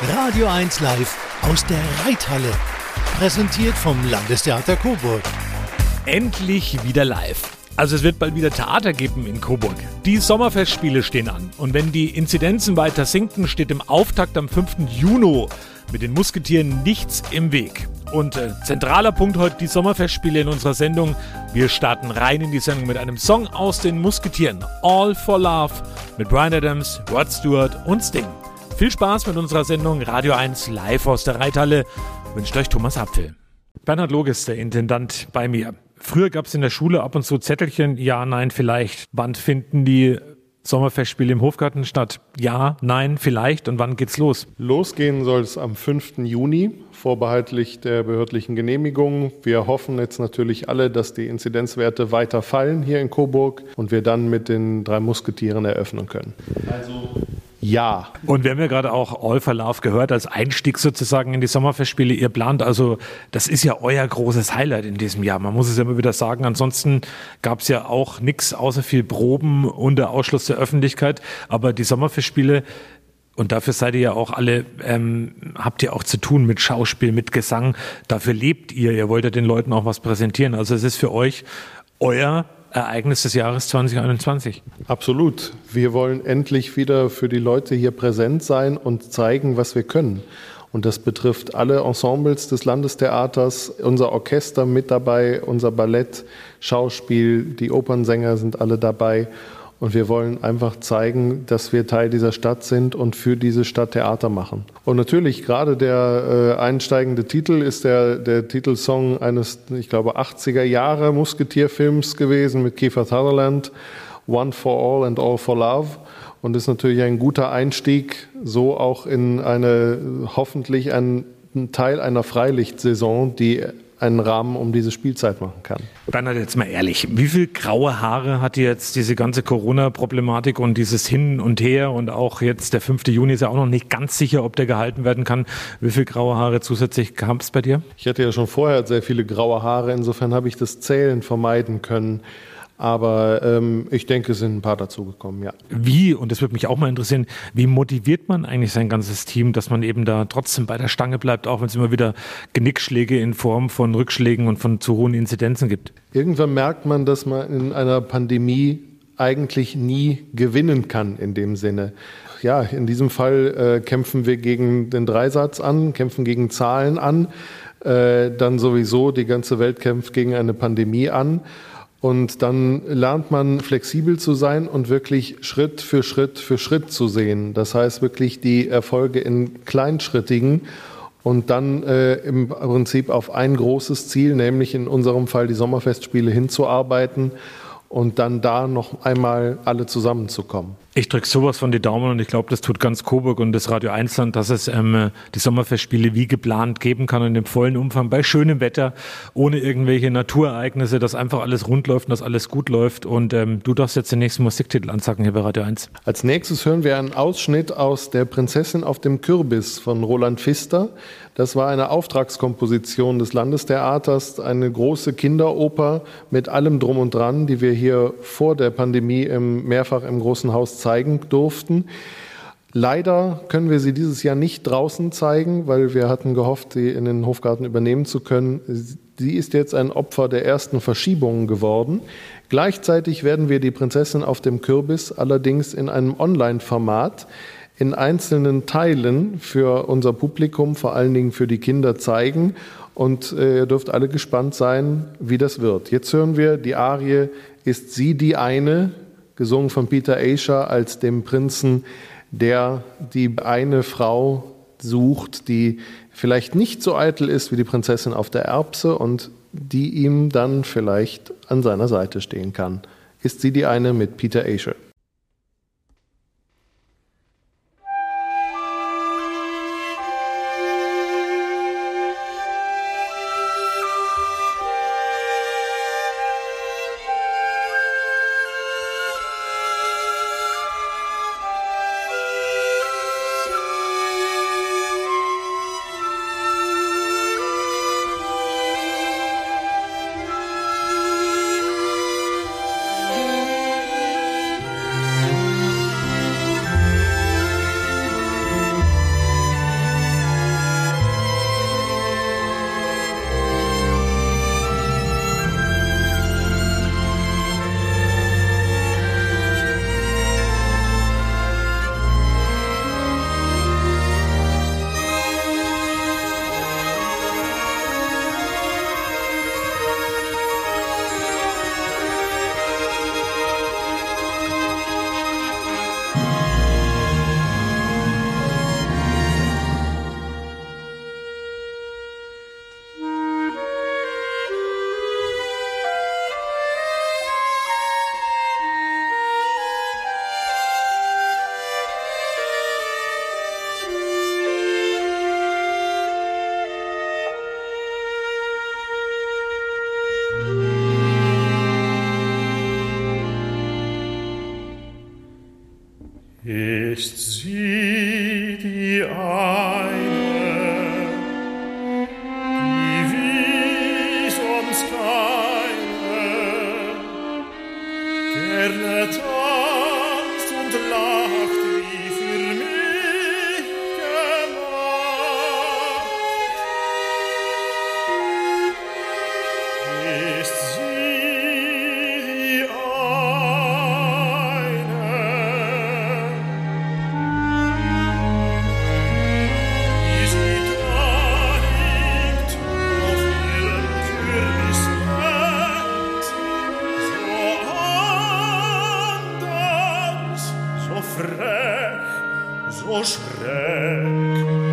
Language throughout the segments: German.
Radio 1 Live aus der Reithalle. Präsentiert vom Landestheater Coburg. Endlich wieder live. Also es wird bald wieder Theater geben in Coburg. Die Sommerfestspiele stehen an. Und wenn die Inzidenzen weiter sinken, steht im Auftakt am 5. Juni mit den Musketieren nichts im Weg. Und äh, zentraler Punkt heute die Sommerfestspiele in unserer Sendung. Wir starten rein in die Sendung mit einem Song aus den Musketieren. All for Love mit Brian Adams, Rod Stewart und Sting. Viel Spaß mit unserer Sendung Radio 1 live aus der Reithalle. Wünscht euch Thomas Apfel. Bernhard Loges, der Intendant bei mir. Früher gab es in der Schule ab und zu Zettelchen, ja, nein, vielleicht. Wann finden die Sommerfestspiele im Hofgarten statt? Ja, nein, vielleicht. Und wann geht's los? Losgehen soll es am 5. Juni, vorbehaltlich der behördlichen Genehmigung. Wir hoffen jetzt natürlich alle, dass die Inzidenzwerte weiter fallen hier in Coburg und wir dann mit den drei Musketieren eröffnen können. Also ja. Und wir haben ja gerade auch All for Love gehört als Einstieg sozusagen in die Sommerfestspiele. Ihr plant also, das ist ja euer großes Highlight in diesem Jahr. Man muss es ja immer wieder sagen. Ansonsten gab es ja auch nichts außer viel Proben und der Ausschluss der Öffentlichkeit. Aber die Sommerfestspiele, und dafür seid ihr ja auch alle, ähm, habt ihr auch zu tun mit Schauspiel, mit Gesang. Dafür lebt ihr. Ihr wollt ja den Leuten auch was präsentieren. Also es ist für euch euer Ereignis des Jahres 2021. Absolut. Wir wollen endlich wieder für die Leute hier präsent sein und zeigen, was wir können. Und das betrifft alle Ensembles des Landestheaters, unser Orchester mit dabei, unser Ballett, Schauspiel, die Opernsänger sind alle dabei. Und wir wollen einfach zeigen, dass wir Teil dieser Stadt sind und für diese Stadt Theater machen. Und natürlich, gerade der äh, einsteigende Titel ist der, der Titelsong eines, ich glaube, 80er Jahre Musketierfilms gewesen mit Kiefer Sutherland, One for All and All for Love. Und ist natürlich ein guter Einstieg, so auch in eine, hoffentlich ein Teil einer Freilichtsaison, die einen Rahmen um diese Spielzeit machen kann. Bernhard, jetzt mal ehrlich, wie viel graue Haare hat jetzt diese ganze Corona-Problematik und dieses Hin und Her und auch jetzt der 5. Juni ist ja auch noch nicht ganz sicher, ob der gehalten werden kann. Wie viel graue Haare zusätzlich kam es bei dir? Ich hatte ja schon vorher sehr viele graue Haare, insofern habe ich das Zählen vermeiden können. Aber ähm, ich denke, es sind ein paar dazugekommen, ja. Wie, und das würde mich auch mal interessieren, wie motiviert man eigentlich sein ganzes Team, dass man eben da trotzdem bei der Stange bleibt, auch wenn es immer wieder Genickschläge in Form von Rückschlägen und von zu hohen Inzidenzen gibt? Irgendwann merkt man, dass man in einer Pandemie eigentlich nie gewinnen kann in dem Sinne. Ja, in diesem Fall äh, kämpfen wir gegen den Dreisatz an, kämpfen gegen Zahlen an, äh, dann sowieso die ganze Welt kämpft gegen eine Pandemie an. Und dann lernt man flexibel zu sein und wirklich Schritt für Schritt für Schritt zu sehen. Das heißt wirklich die Erfolge in kleinschrittigen und dann äh, im Prinzip auf ein großes Ziel, nämlich in unserem Fall die Sommerfestspiele hinzuarbeiten und dann da noch einmal alle zusammenzukommen. Ich drücke sowas von die Daumen und ich glaube, das tut ganz Coburg und das Radio Einsland, dass es ähm, die Sommerfestspiele wie geplant geben kann und im vollen Umfang bei schönem Wetter, ohne irgendwelche Naturereignisse, dass einfach alles rund läuft und dass alles gut läuft. Und ähm, du darfst jetzt den nächsten Musiktitel ansagen hier bei Radio 1. Als nächstes hören wir einen Ausschnitt aus Der Prinzessin auf dem Kürbis von Roland Pfister. Das war eine Auftragskomposition des Landestheaters, eine große Kinderoper mit allem drum und dran, die wir hier vor der Pandemie im, mehrfach im großen Haus zeigen durften. Leider können wir sie dieses Jahr nicht draußen zeigen, weil wir hatten gehofft, sie in den Hofgarten übernehmen zu können. Sie ist jetzt ein Opfer der ersten Verschiebungen geworden. Gleichzeitig werden wir die Prinzessin auf dem Kürbis allerdings in einem Online-Format in einzelnen Teilen für unser Publikum, vor allen Dingen für die Kinder zeigen. Und äh, ihr dürft alle gespannt sein, wie das wird. Jetzt hören wir die Arie Ist sie die eine, gesungen von Peter Asher als dem Prinzen, der die eine Frau sucht, die vielleicht nicht so eitel ist wie die Prinzessin auf der Erbse und die ihm dann vielleicht an seiner Seite stehen kann. Ist sie die eine mit Peter Asher? frek, so schräg.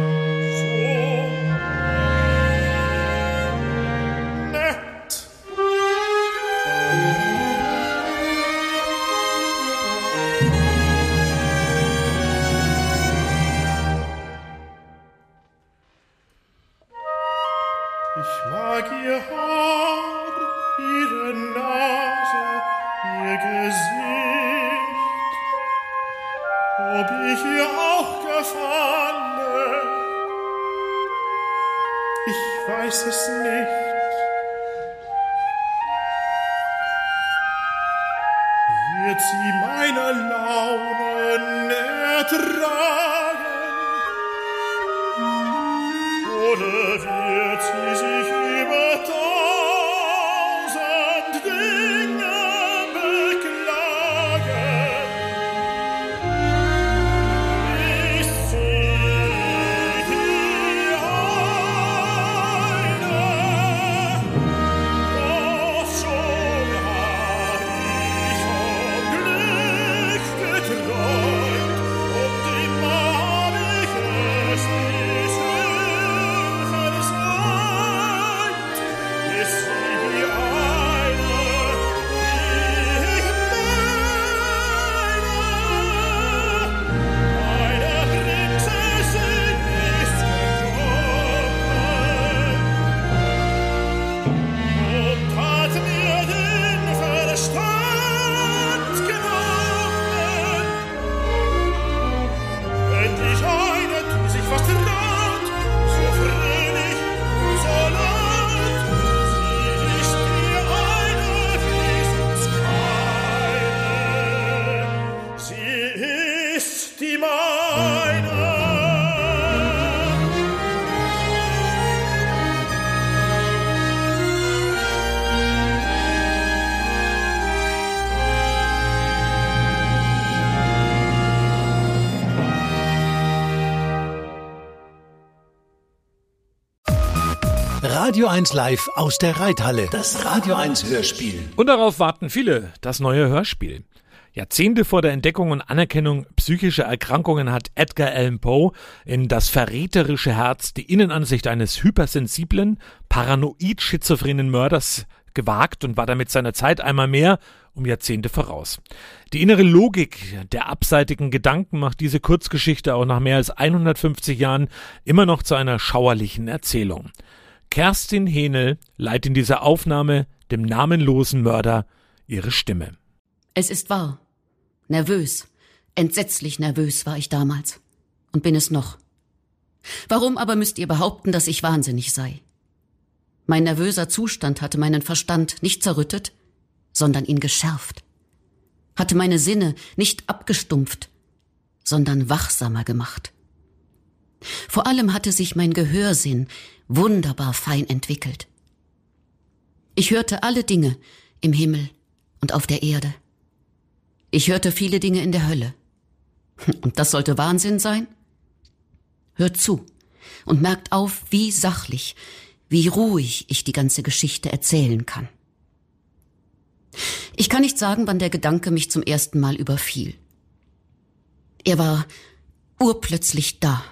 Radio 1 live aus der Reithalle. Das Radio 1 Hörspiel. Und darauf warten viele, das neue Hörspiel. Jahrzehnte vor der Entdeckung und Anerkennung psychischer Erkrankungen hat Edgar Allan Poe in Das verräterische Herz die Innenansicht eines hypersensiblen, paranoid schizophrenen Mörders gewagt und war damit seiner Zeit einmal mehr um Jahrzehnte voraus. Die innere Logik der abseitigen Gedanken macht diese Kurzgeschichte auch nach mehr als 150 Jahren immer noch zu einer schauerlichen Erzählung. Kerstin Henel leiht in dieser Aufnahme dem namenlosen Mörder ihre Stimme. Es ist wahr. Nervös, entsetzlich nervös war ich damals und bin es noch. Warum aber müsst ihr behaupten, dass ich wahnsinnig sei? Mein nervöser Zustand hatte meinen Verstand nicht zerrüttet, sondern ihn geschärft, hatte meine Sinne nicht abgestumpft, sondern wachsamer gemacht. Vor allem hatte sich mein Gehörsinn wunderbar fein entwickelt. Ich hörte alle Dinge im Himmel und auf der Erde. Ich hörte viele Dinge in der Hölle. Und das sollte Wahnsinn sein? Hört zu und merkt auf, wie sachlich, wie ruhig ich die ganze Geschichte erzählen kann. Ich kann nicht sagen, wann der Gedanke mich zum ersten Mal überfiel. Er war urplötzlich da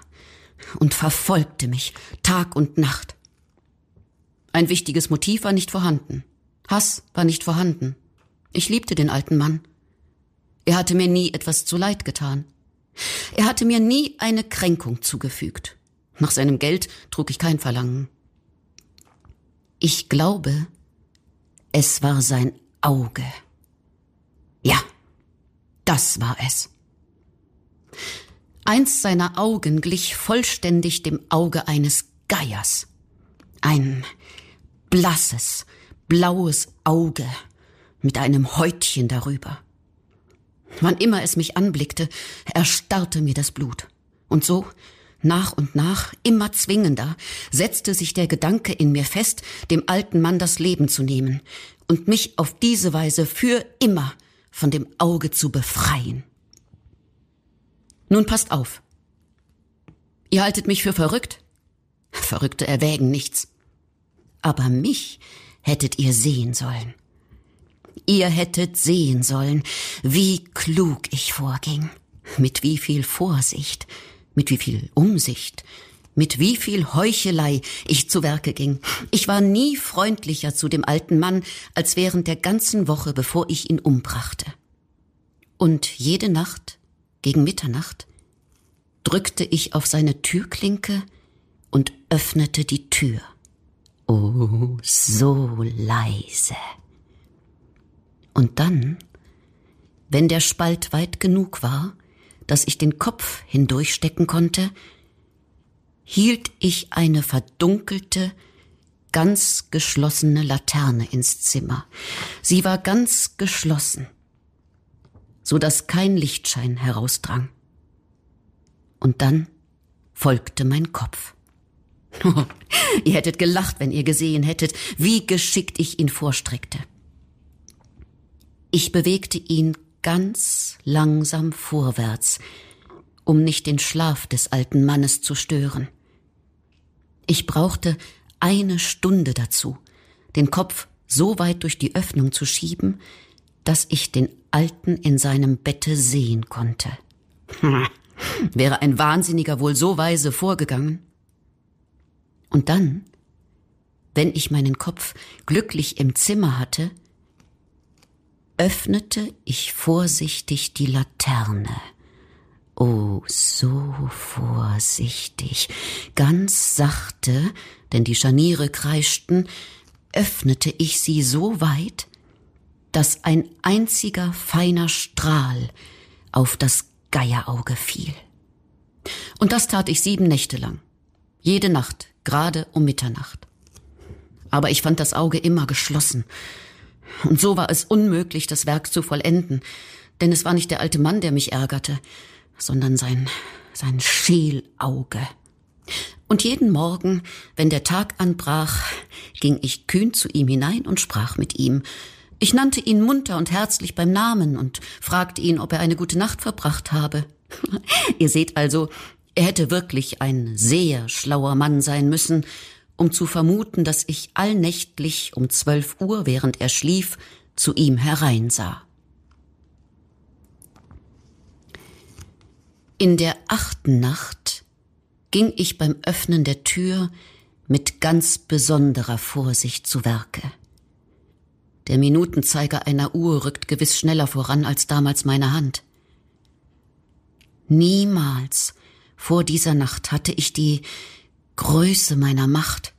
und verfolgte mich Tag und Nacht. Ein wichtiges Motiv war nicht vorhanden. Hass war nicht vorhanden. Ich liebte den alten Mann. Er hatte mir nie etwas zu Leid getan. Er hatte mir nie eine Kränkung zugefügt. Nach seinem Geld trug ich kein Verlangen. Ich glaube, es war sein Auge. Ja, das war es. Eins seiner Augen glich vollständig dem Auge eines Geiers. Ein blasses, blaues Auge mit einem Häutchen darüber. Wann immer es mich anblickte, erstarrte mir das Blut. Und so, nach und nach, immer zwingender, setzte sich der Gedanke in mir fest, dem alten Mann das Leben zu nehmen und mich auf diese Weise für immer von dem Auge zu befreien. Nun passt auf. Ihr haltet mich für verrückt? Verrückte erwägen nichts. Aber mich hättet ihr sehen sollen. Ihr hättet sehen sollen, wie klug ich vorging, mit wie viel Vorsicht, mit wie viel Umsicht, mit wie viel Heuchelei ich zu Werke ging. Ich war nie freundlicher zu dem alten Mann als während der ganzen Woche, bevor ich ihn umbrachte. Und jede Nacht, gegen Mitternacht, drückte ich auf seine Türklinke und öffnete die Tür. Oh, so leise. Und dann, wenn der Spalt weit genug war, dass ich den Kopf hindurchstecken konnte, hielt ich eine verdunkelte, ganz geschlossene Laterne ins Zimmer. Sie war ganz geschlossen, so dass kein Lichtschein herausdrang. Und dann folgte mein Kopf. Ihr hättet gelacht, wenn ihr gesehen hättet, wie geschickt ich ihn vorstreckte. Ich bewegte ihn ganz langsam vorwärts, um nicht den Schlaf des alten Mannes zu stören. Ich brauchte eine Stunde dazu, den Kopf so weit durch die Öffnung zu schieben, dass ich den Alten in seinem Bette sehen konnte. Wäre ein Wahnsinniger wohl so weise vorgegangen? Und dann, wenn ich meinen Kopf glücklich im Zimmer hatte, öffnete ich vorsichtig die Laterne. Oh, so vorsichtig, ganz sachte, denn die Scharniere kreischten, öffnete ich sie so weit, dass ein einziger feiner Strahl auf das Geierauge fiel. Und das tat ich sieben Nächte lang. Jede Nacht, gerade um Mitternacht. Aber ich fand das Auge immer geschlossen, und so war es unmöglich, das Werk zu vollenden, denn es war nicht der alte Mann, der mich ärgerte, sondern sein, sein Scheelauge. Und jeden Morgen, wenn der Tag anbrach, ging ich kühn zu ihm hinein und sprach mit ihm. Ich nannte ihn munter und herzlich beim Namen und fragte ihn, ob er eine gute Nacht verbracht habe. Ihr seht also, er hätte wirklich ein sehr schlauer Mann sein müssen, um zu vermuten, dass ich allnächtlich um zwölf Uhr, während er schlief, zu ihm hereinsah. In der achten Nacht ging ich beim Öffnen der Tür mit ganz besonderer Vorsicht zu Werke. Der Minutenzeiger einer Uhr rückt gewiss schneller voran als damals meine Hand. Niemals vor dieser Nacht hatte ich die Größe meiner Macht,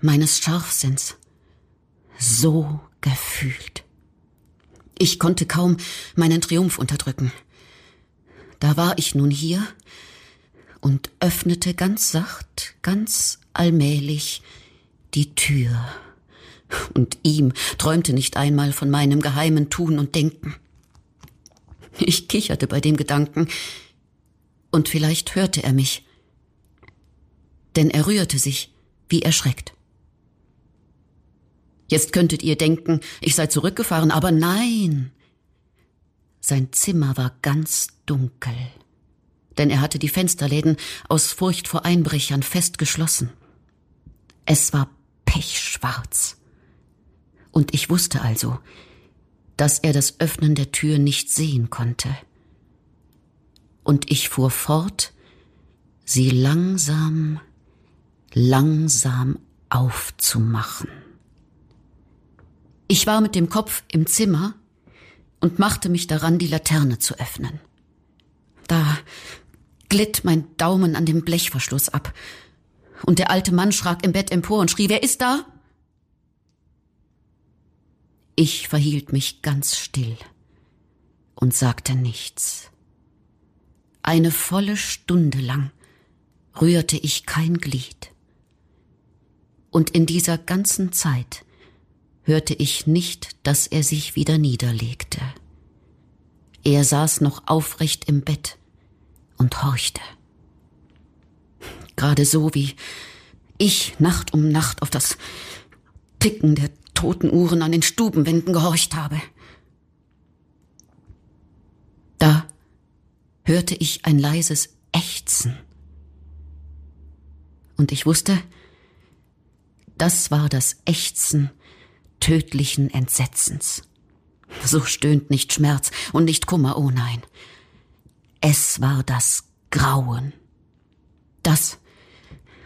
meines Scharfsinns so gefühlt. Ich konnte kaum meinen Triumph unterdrücken. Da war ich nun hier und öffnete ganz sacht, ganz allmählich die Tür. Und ihm träumte nicht einmal von meinem geheimen Tun und Denken. Ich kicherte bei dem Gedanken, und vielleicht hörte er mich denn er rührte sich, wie erschreckt. Jetzt könntet ihr denken, ich sei zurückgefahren, aber nein. Sein Zimmer war ganz dunkel, denn er hatte die Fensterläden aus Furcht vor Einbrechern fest geschlossen. Es war pechschwarz. Und ich wusste also, dass er das Öffnen der Tür nicht sehen konnte. Und ich fuhr fort, sie langsam langsam aufzumachen. Ich war mit dem Kopf im Zimmer und machte mich daran, die Laterne zu öffnen. Da glitt mein Daumen an dem Blechverschluss ab, und der alte Mann schrak im Bett empor und schrie, wer ist da? Ich verhielt mich ganz still und sagte nichts. Eine volle Stunde lang rührte ich kein Glied. Und in dieser ganzen Zeit hörte ich nicht, dass er sich wieder niederlegte. Er saß noch aufrecht im Bett und horchte. Gerade so wie ich Nacht um Nacht auf das Ticken der toten Uhren an den Stubenwänden gehorcht habe. Da hörte ich ein leises Ächzen. Und ich wusste, das war das Ächzen tödlichen Entsetzens. So stöhnt nicht Schmerz und nicht Kummer, oh nein. Es war das Grauen. Das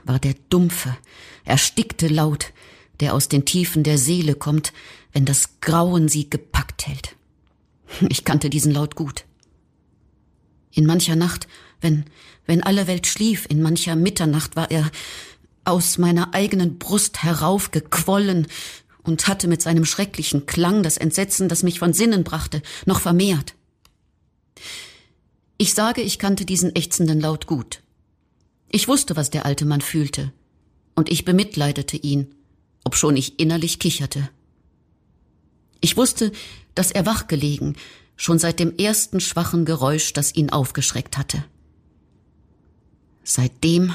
war der dumpfe, erstickte Laut, der aus den Tiefen der Seele kommt, wenn das Grauen sie gepackt hält. Ich kannte diesen Laut gut. In mancher Nacht, wenn, wenn alle Welt schlief, in mancher Mitternacht war er aus meiner eigenen Brust heraufgequollen und hatte mit seinem schrecklichen Klang das Entsetzen, das mich von Sinnen brachte, noch vermehrt. Ich sage, ich kannte diesen ächzenden Laut gut. Ich wusste, was der alte Mann fühlte, und ich bemitleidete ihn, obschon ich innerlich kicherte. Ich wusste, dass er wachgelegen, schon seit dem ersten schwachen Geräusch, das ihn aufgeschreckt hatte. Seitdem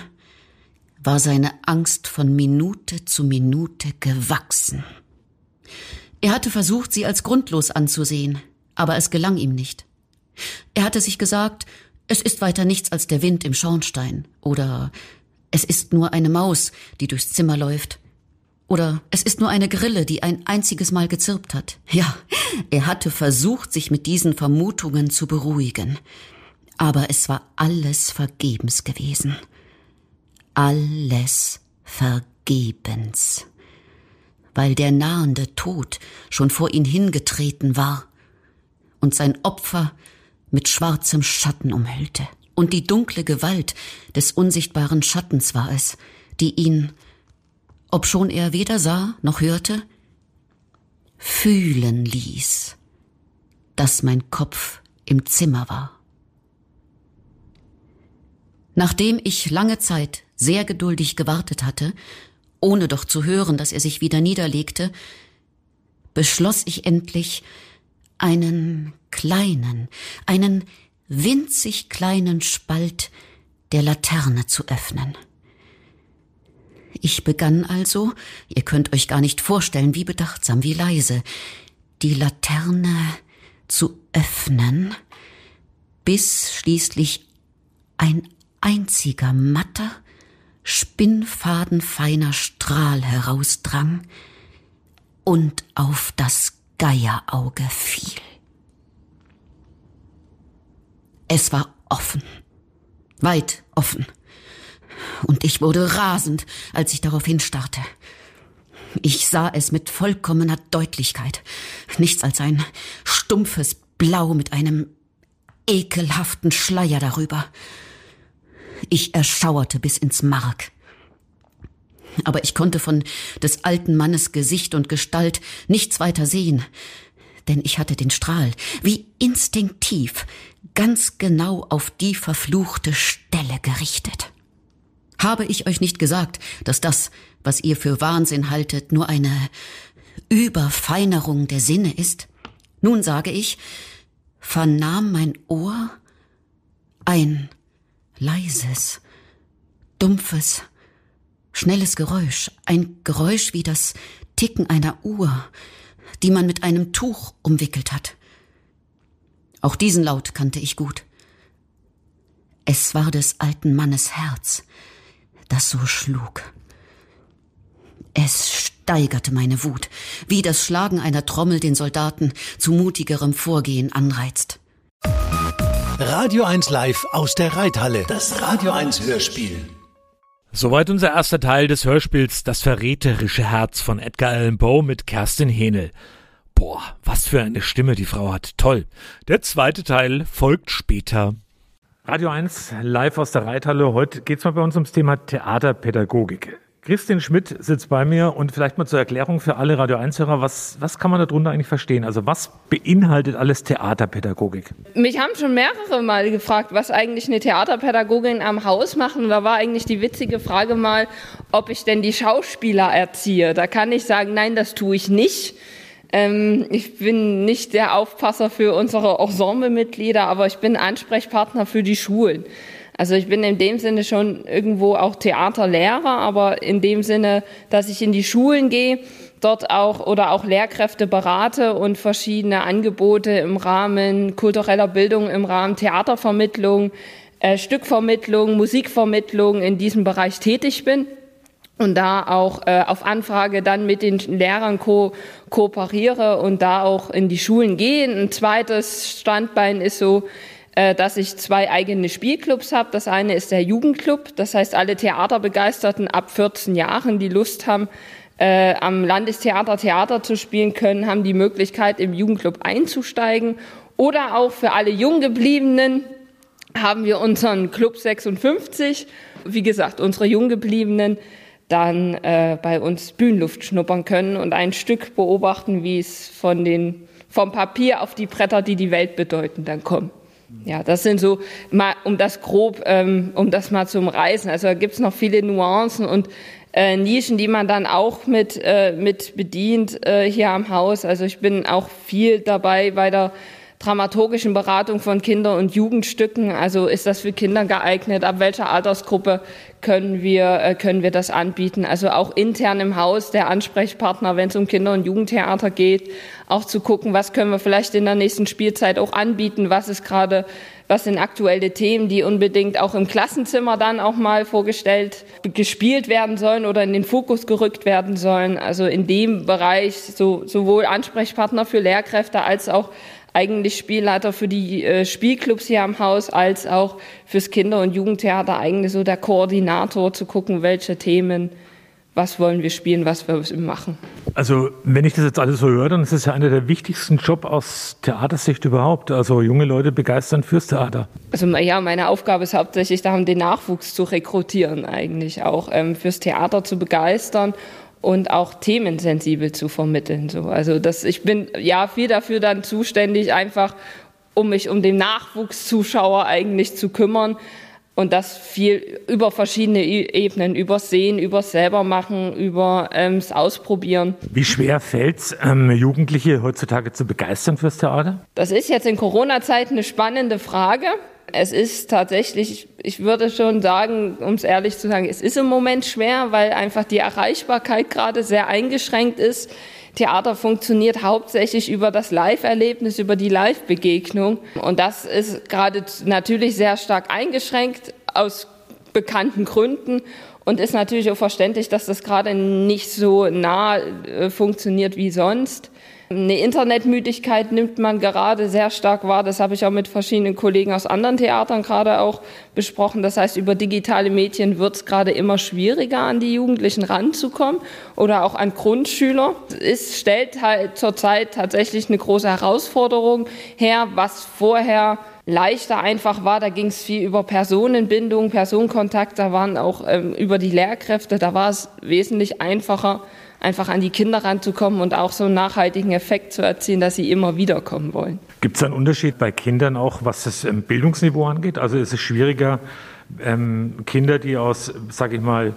war seine Angst von Minute zu Minute gewachsen. Er hatte versucht, sie als grundlos anzusehen, aber es gelang ihm nicht. Er hatte sich gesagt, es ist weiter nichts als der Wind im Schornstein oder es ist nur eine Maus, die durchs Zimmer läuft oder es ist nur eine Grille, die ein einziges Mal gezirpt hat. Ja, er hatte versucht, sich mit diesen Vermutungen zu beruhigen. Aber es war alles vergebens gewesen. Alles vergebens. Weil der nahende Tod schon vor ihn hingetreten war und sein Opfer mit schwarzem Schatten umhüllte. Und die dunkle Gewalt des unsichtbaren Schattens war es, die ihn obschon er weder sah noch hörte, fühlen ließ, dass mein Kopf im Zimmer war. Nachdem ich lange Zeit sehr geduldig gewartet hatte, ohne doch zu hören, dass er sich wieder niederlegte, beschloss ich endlich, einen kleinen, einen winzig kleinen Spalt der Laterne zu öffnen. Ich begann also, ihr könnt euch gar nicht vorstellen, wie bedachtsam, wie leise, die Laterne zu öffnen, bis schließlich ein einziger matter, spinnfadenfeiner Strahl herausdrang und auf das Geierauge fiel. Es war offen, weit offen, und ich wurde rasend, als ich darauf hinstarrte. Ich sah es mit vollkommener Deutlichkeit. Nichts als ein stumpfes Blau mit einem ekelhaften Schleier darüber. Ich erschauerte bis ins Mark. Aber ich konnte von des alten Mannes Gesicht und Gestalt nichts weiter sehen, denn ich hatte den Strahl wie instinktiv ganz genau auf die verfluchte Stelle gerichtet. Habe ich euch nicht gesagt, dass das, was ihr für Wahnsinn haltet, nur eine Überfeinerung der Sinne ist? Nun sage ich, vernahm mein Ohr ein leises, dumpfes, schnelles Geräusch, ein Geräusch wie das Ticken einer Uhr, die man mit einem Tuch umwickelt hat. Auch diesen Laut kannte ich gut. Es war des alten Mannes Herz, das so schlug. Es steigerte meine Wut, wie das Schlagen einer Trommel den Soldaten zu mutigerem Vorgehen anreizt. Radio 1 Live aus der Reithalle. Das Radio 1 Hörspiel. Soweit unser erster Teil des Hörspiels Das verräterische Herz von Edgar Allan Poe mit Kerstin Hähnel. Boah, was für eine Stimme die Frau hat. Toll. Der zweite Teil folgt später. Radio 1 live aus der Reithalle. Heute geht es mal bei uns ums Thema Theaterpädagogik. Christian Schmidt sitzt bei mir und vielleicht mal zur Erklärung für alle Radio 1-Hörer, was, was kann man darunter eigentlich verstehen? Also was beinhaltet alles Theaterpädagogik? Mich haben schon mehrere Mal gefragt, was eigentlich eine Theaterpädagogin am Haus macht. Und da war eigentlich die witzige Frage mal, ob ich denn die Schauspieler erziehe. Da kann ich sagen, nein, das tue ich nicht. Ähm, ich bin nicht der Aufpasser für unsere Ensemblemitglieder, aber ich bin Ansprechpartner für die Schulen. Also ich bin in dem Sinne schon irgendwo auch Theaterlehrer, aber in dem Sinne, dass ich in die Schulen gehe, dort auch oder auch Lehrkräfte berate und verschiedene Angebote im Rahmen kultureller Bildung, im Rahmen Theatervermittlung, äh, Stückvermittlung, Musikvermittlung in diesem Bereich tätig bin und da auch äh, auf Anfrage dann mit den Lehrern ko kooperiere und da auch in die Schulen gehe. Ein zweites Standbein ist so, äh, dass ich zwei eigene Spielclubs habe. Das eine ist der Jugendclub, das heißt alle Theaterbegeisterten ab 14 Jahren, die Lust haben, äh, am Landestheater Theater zu spielen können, haben die Möglichkeit, im Jugendclub einzusteigen. Oder auch für alle Junggebliebenen haben wir unseren Club 56. Wie gesagt, unsere Junggebliebenen dann äh, bei uns Bühnenluft schnuppern können und ein Stück beobachten, wie es von den, vom Papier auf die Bretter, die die Welt bedeuten, dann kommt. Ja, das sind so mal, um das grob, ähm, um das mal zu umreißen. Also da gibt es noch viele Nuancen und äh, Nischen, die man dann auch mit, äh, mit bedient äh, hier am Haus. Also ich bin auch viel dabei bei der dramaturgischen Beratung von Kinder- und Jugendstücken. Also ist das für Kinder geeignet? Ab welcher Altersgruppe können wir, äh, können wir das anbieten? Also auch intern im Haus der Ansprechpartner, wenn es um Kinder- und Jugendtheater geht, auch zu gucken, was können wir vielleicht in der nächsten Spielzeit auch anbieten? Was ist gerade, was sind aktuelle Themen, die unbedingt auch im Klassenzimmer dann auch mal vorgestellt, gespielt werden sollen oder in den Fokus gerückt werden sollen? Also in dem Bereich so, sowohl Ansprechpartner für Lehrkräfte als auch eigentlich Spielleiter für die äh, Spielclubs hier am Haus als auch fürs Kinder- und Jugendtheater eigentlich so der Koordinator zu gucken, welche Themen, was wollen wir spielen, was wir machen. Also wenn ich das jetzt alles so höre, dann ist es ja einer der wichtigsten Jobs aus Theatersicht überhaupt. Also junge Leute begeistern fürs Theater. Also ja, meine Aufgabe ist hauptsächlich darum, den Nachwuchs zu rekrutieren eigentlich auch ähm, fürs Theater zu begeistern und auch themensensibel zu vermitteln. So. Also das, ich bin ja viel dafür dann zuständig, einfach um mich um den Nachwuchszuschauer eigentlich zu kümmern und das viel über verschiedene Ebenen, über Sehen, über selber machen, über ähm, das Ausprobieren. Wie schwer fällt es, ähm, Jugendliche heutzutage zu begeistern fürs Theater? Das ist jetzt in Corona-Zeiten eine spannende Frage es ist tatsächlich, ich würde schon sagen, um es ehrlich zu sagen, es ist im Moment schwer, weil einfach die Erreichbarkeit gerade sehr eingeschränkt ist. Theater funktioniert hauptsächlich über das Live-Erlebnis, über die Live-Begegnung. Und das ist gerade natürlich sehr stark eingeschränkt aus bekannten Gründen und ist natürlich auch verständlich, dass das gerade nicht so nah äh, funktioniert wie sonst. Eine Internetmüdigkeit nimmt man gerade sehr stark wahr. Das habe ich auch mit verschiedenen Kollegen aus anderen Theatern gerade auch besprochen. Das heißt, über digitale Medien wird es gerade immer schwieriger, an die Jugendlichen ranzukommen oder auch an Grundschüler. Es stellt halt zurzeit tatsächlich eine große Herausforderung her, was vorher leichter einfach war. Da ging es viel über Personenbindung, Personenkontakt, da waren auch ähm, über die Lehrkräfte, da war es wesentlich einfacher, einfach an die Kinder ranzukommen und auch so einen nachhaltigen Effekt zu erzielen, dass sie immer wieder kommen wollen. Gibt es einen Unterschied bei Kindern auch, was das ähm, Bildungsniveau angeht? Also ist es schwieriger, ähm, Kinder, die aus, sage ich mal,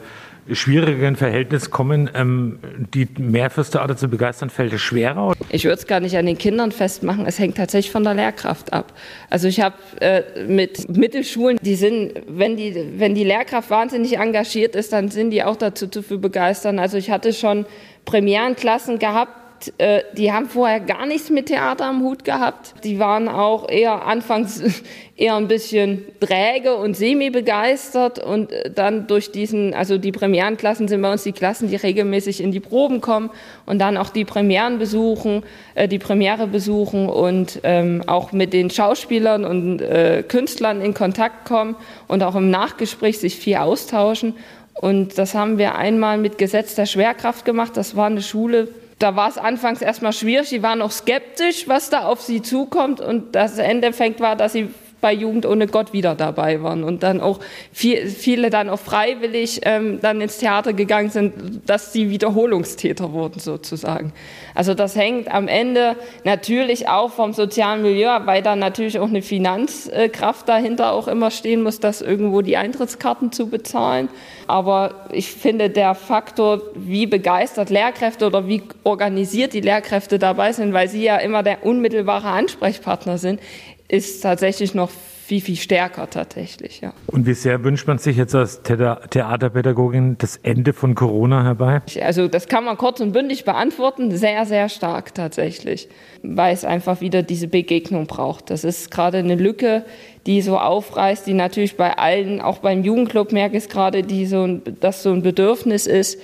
schwierigeren Verhältnis kommen, ähm, die mehr fürs Theater zu begeistern, fällt es schwerer? Ich würde es gar nicht an den Kindern festmachen. Es hängt tatsächlich von der Lehrkraft ab. Also ich habe äh, mit Mittelschulen, die sind, wenn die, wenn die Lehrkraft wahnsinnig engagiert ist, dann sind die auch dazu zu begeistern. Also ich hatte schon Premierenklassen gehabt, äh, die haben vorher gar nichts mit Theater am Hut gehabt. Die waren auch eher anfangs eher ein bisschen träge und semi-begeistert und äh, dann durch diesen, also die Premierenklassen sind bei uns die Klassen, die regelmäßig in die Proben kommen und dann auch die Premieren besuchen, äh, die Premiere besuchen und ähm, auch mit den Schauspielern und Künstlern in Kontakt kommen und auch im Nachgespräch sich viel austauschen. Und das haben wir einmal mit Gesetz der Schwerkraft gemacht. Das war eine Schule, da war es anfangs erstmal schwierig. Die waren noch skeptisch, was da auf sie zukommt. Und das Endeffekt war, dass sie bei Jugend ohne Gott wieder dabei waren und dann auch viel, viele dann auch freiwillig ähm, dann ins Theater gegangen sind, dass sie Wiederholungstäter wurden sozusagen. Also das hängt am Ende natürlich auch vom sozialen Milieu, weil da natürlich auch eine Finanzkraft dahinter auch immer stehen muss, das irgendwo die Eintrittskarten zu bezahlen. Aber ich finde, der Faktor, wie begeistert Lehrkräfte oder wie organisiert die Lehrkräfte dabei sind, weil sie ja immer der unmittelbare Ansprechpartner sind, ist tatsächlich noch viel, viel stärker tatsächlich, ja. Und wie sehr wünscht man sich jetzt als Theaterpädagogin das Ende von Corona herbei? Also das kann man kurz und bündig beantworten, sehr, sehr stark tatsächlich, weil es einfach wieder diese Begegnung braucht. Das ist gerade eine Lücke, die so aufreißt, die natürlich bei allen, auch beim Jugendclub merke ich es gerade, die so ein, das so ein Bedürfnis ist.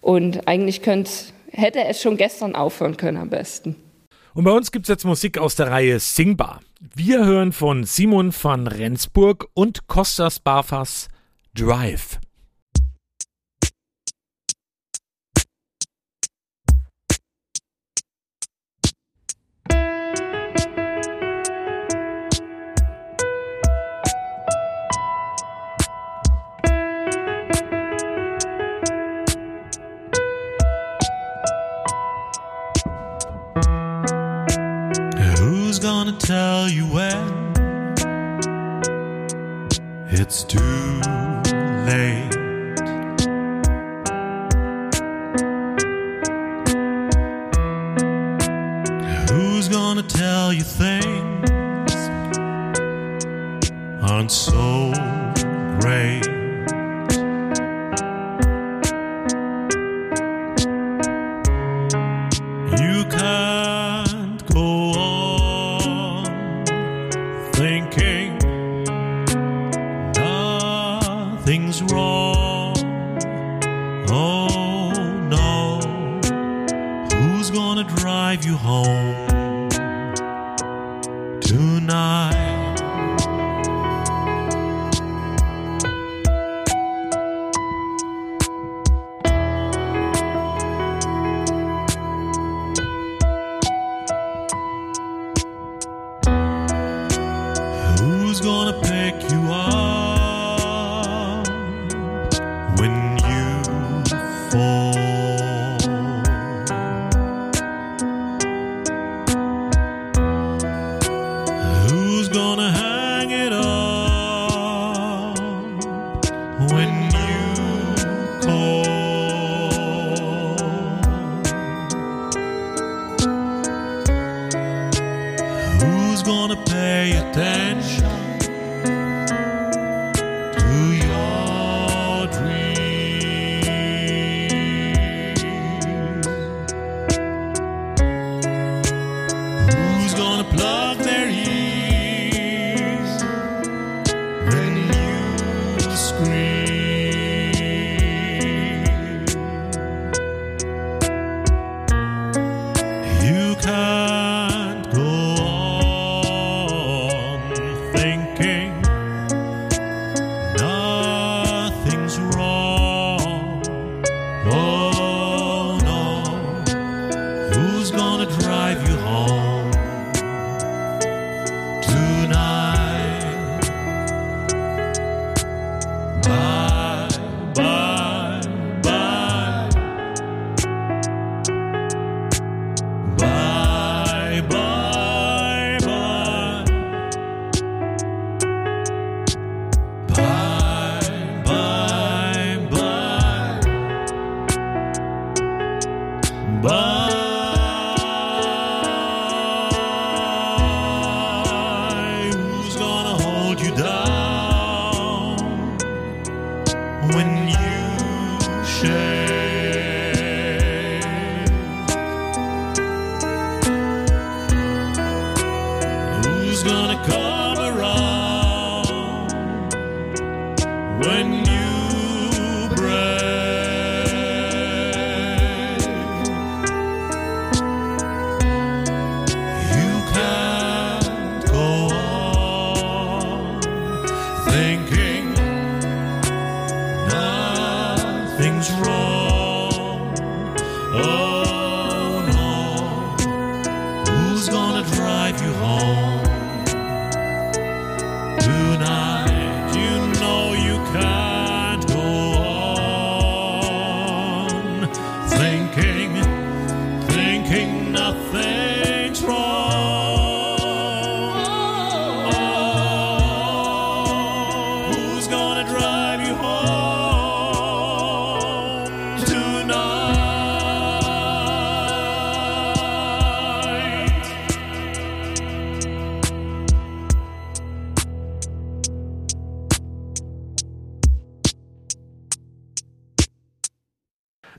Und eigentlich könnte, hätte es schon gestern aufhören können am besten. Und bei uns gibt es jetzt Musik aus der Reihe Singbar. Wir hören von Simon van Rendsburg und Kostas Barfas Drive. Tell you when it's too late. Who's gonna tell you things aren't so great?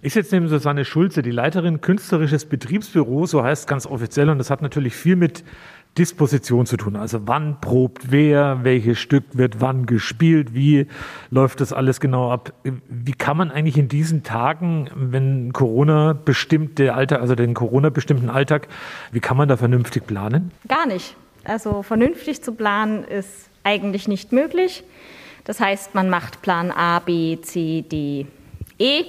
Ich sitze neben Susanne Schulze, die Leiterin künstlerisches Betriebsbüro, so heißt es ganz offiziell. Und das hat natürlich viel mit Disposition zu tun. Also wann probt wer, welches Stück wird wann gespielt, wie läuft das alles genau ab? Wie kann man eigentlich in diesen Tagen, wenn Corona bestimmte Alltag, also den Corona bestimmten Alltag, wie kann man da vernünftig planen? Gar nicht. Also vernünftig zu planen ist eigentlich nicht möglich. Das heißt, man macht Plan A, B, C, D, E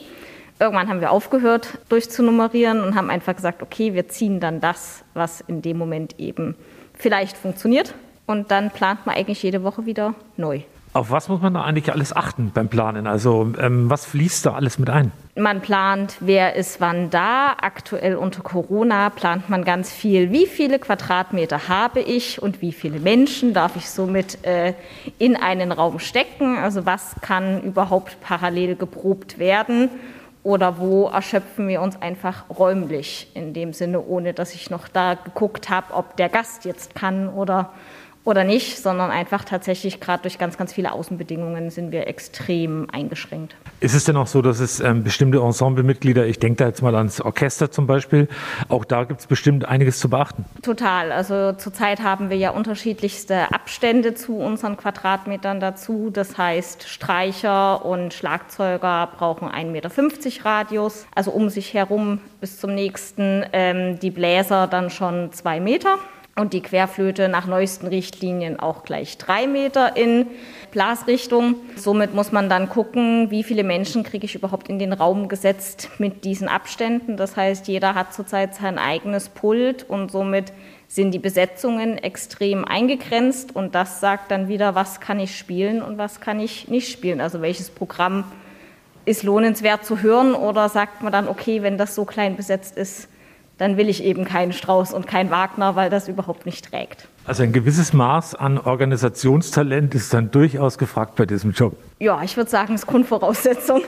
Irgendwann haben wir aufgehört durchzunummerieren und haben einfach gesagt, okay, wir ziehen dann das, was in dem Moment eben vielleicht funktioniert. Und dann plant man eigentlich jede Woche wieder neu. Auf was muss man da eigentlich alles achten beim Planen? Also ähm, was fließt da alles mit ein? Man plant, wer ist wann da. Aktuell unter Corona plant man ganz viel. Wie viele Quadratmeter habe ich und wie viele Menschen darf ich somit äh, in einen Raum stecken? Also was kann überhaupt parallel geprobt werden? Oder wo erschöpfen wir uns einfach räumlich in dem Sinne, ohne dass ich noch da geguckt habe, ob der Gast jetzt kann oder oder nicht, sondern einfach tatsächlich gerade durch ganz, ganz viele Außenbedingungen sind wir extrem eingeschränkt. Ist es denn auch so, dass es ähm, bestimmte Ensemblemitglieder, ich denke da jetzt mal ans Orchester zum Beispiel, auch da gibt es bestimmt einiges zu beachten? Total. Also zurzeit haben wir ja unterschiedlichste Abstände zu unseren Quadratmetern dazu. Das heißt, Streicher und Schlagzeuger brauchen 1,50 Meter Radius, also um sich herum bis zum nächsten. Ähm, die Bläser dann schon zwei Meter und die Querflöte nach neuesten Richtlinien auch gleich drei Meter in Blasrichtung. Somit muss man dann gucken, wie viele Menschen kriege ich überhaupt in den Raum gesetzt mit diesen Abständen. Das heißt, jeder hat zurzeit sein eigenes Pult und somit sind die Besetzungen extrem eingegrenzt und das sagt dann wieder, was kann ich spielen und was kann ich nicht spielen. Also welches Programm ist lohnenswert zu hören oder sagt man dann, okay, wenn das so klein besetzt ist, dann will ich eben keinen Strauß und keinen Wagner, weil das überhaupt nicht trägt. Also ein gewisses Maß an Organisationstalent ist dann durchaus gefragt bei diesem Job. Ja, ich würde sagen, es ist Grundvoraussetzung.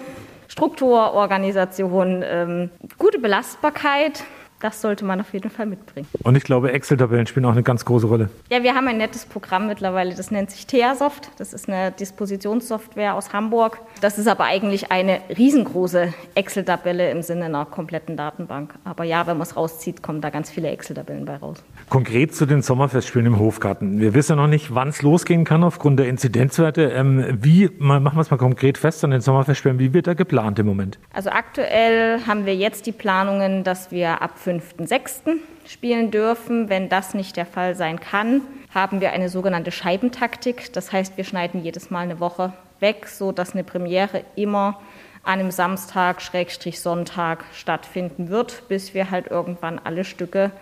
Struktur, Organisation, ähm, gute Belastbarkeit, das sollte man auf jeden Fall mitbringen. Und ich glaube, Excel-Tabellen spielen auch eine ganz große Rolle. Ja, wir haben ein nettes Programm mittlerweile, das nennt sich Theasoft. Das ist eine Dispositionssoftware aus Hamburg. Das ist aber eigentlich eine riesengroße Excel-Tabelle im Sinne einer kompletten Datenbank. Aber ja, wenn man es rauszieht, kommen da ganz viele Excel-Tabellen bei raus. Konkret zu den Sommerfestspielen im Hofgarten. Wir wissen noch nicht, wann es losgehen kann aufgrund der Inzidenzwerte. Ähm, wie, machen wir es mal konkret fest an den Sommerfestspielen, wie wird da geplant im Moment? Also aktuell haben wir jetzt die Planungen, dass wir ab 5.6. spielen dürfen. Wenn das nicht der Fall sein kann, haben wir eine sogenannte Scheibentaktik. Das heißt, wir schneiden jedes Mal eine Woche weg, sodass eine Premiere immer an einem Samstag, Schrägstrich Sonntag stattfinden wird, bis wir halt irgendwann alle Stücke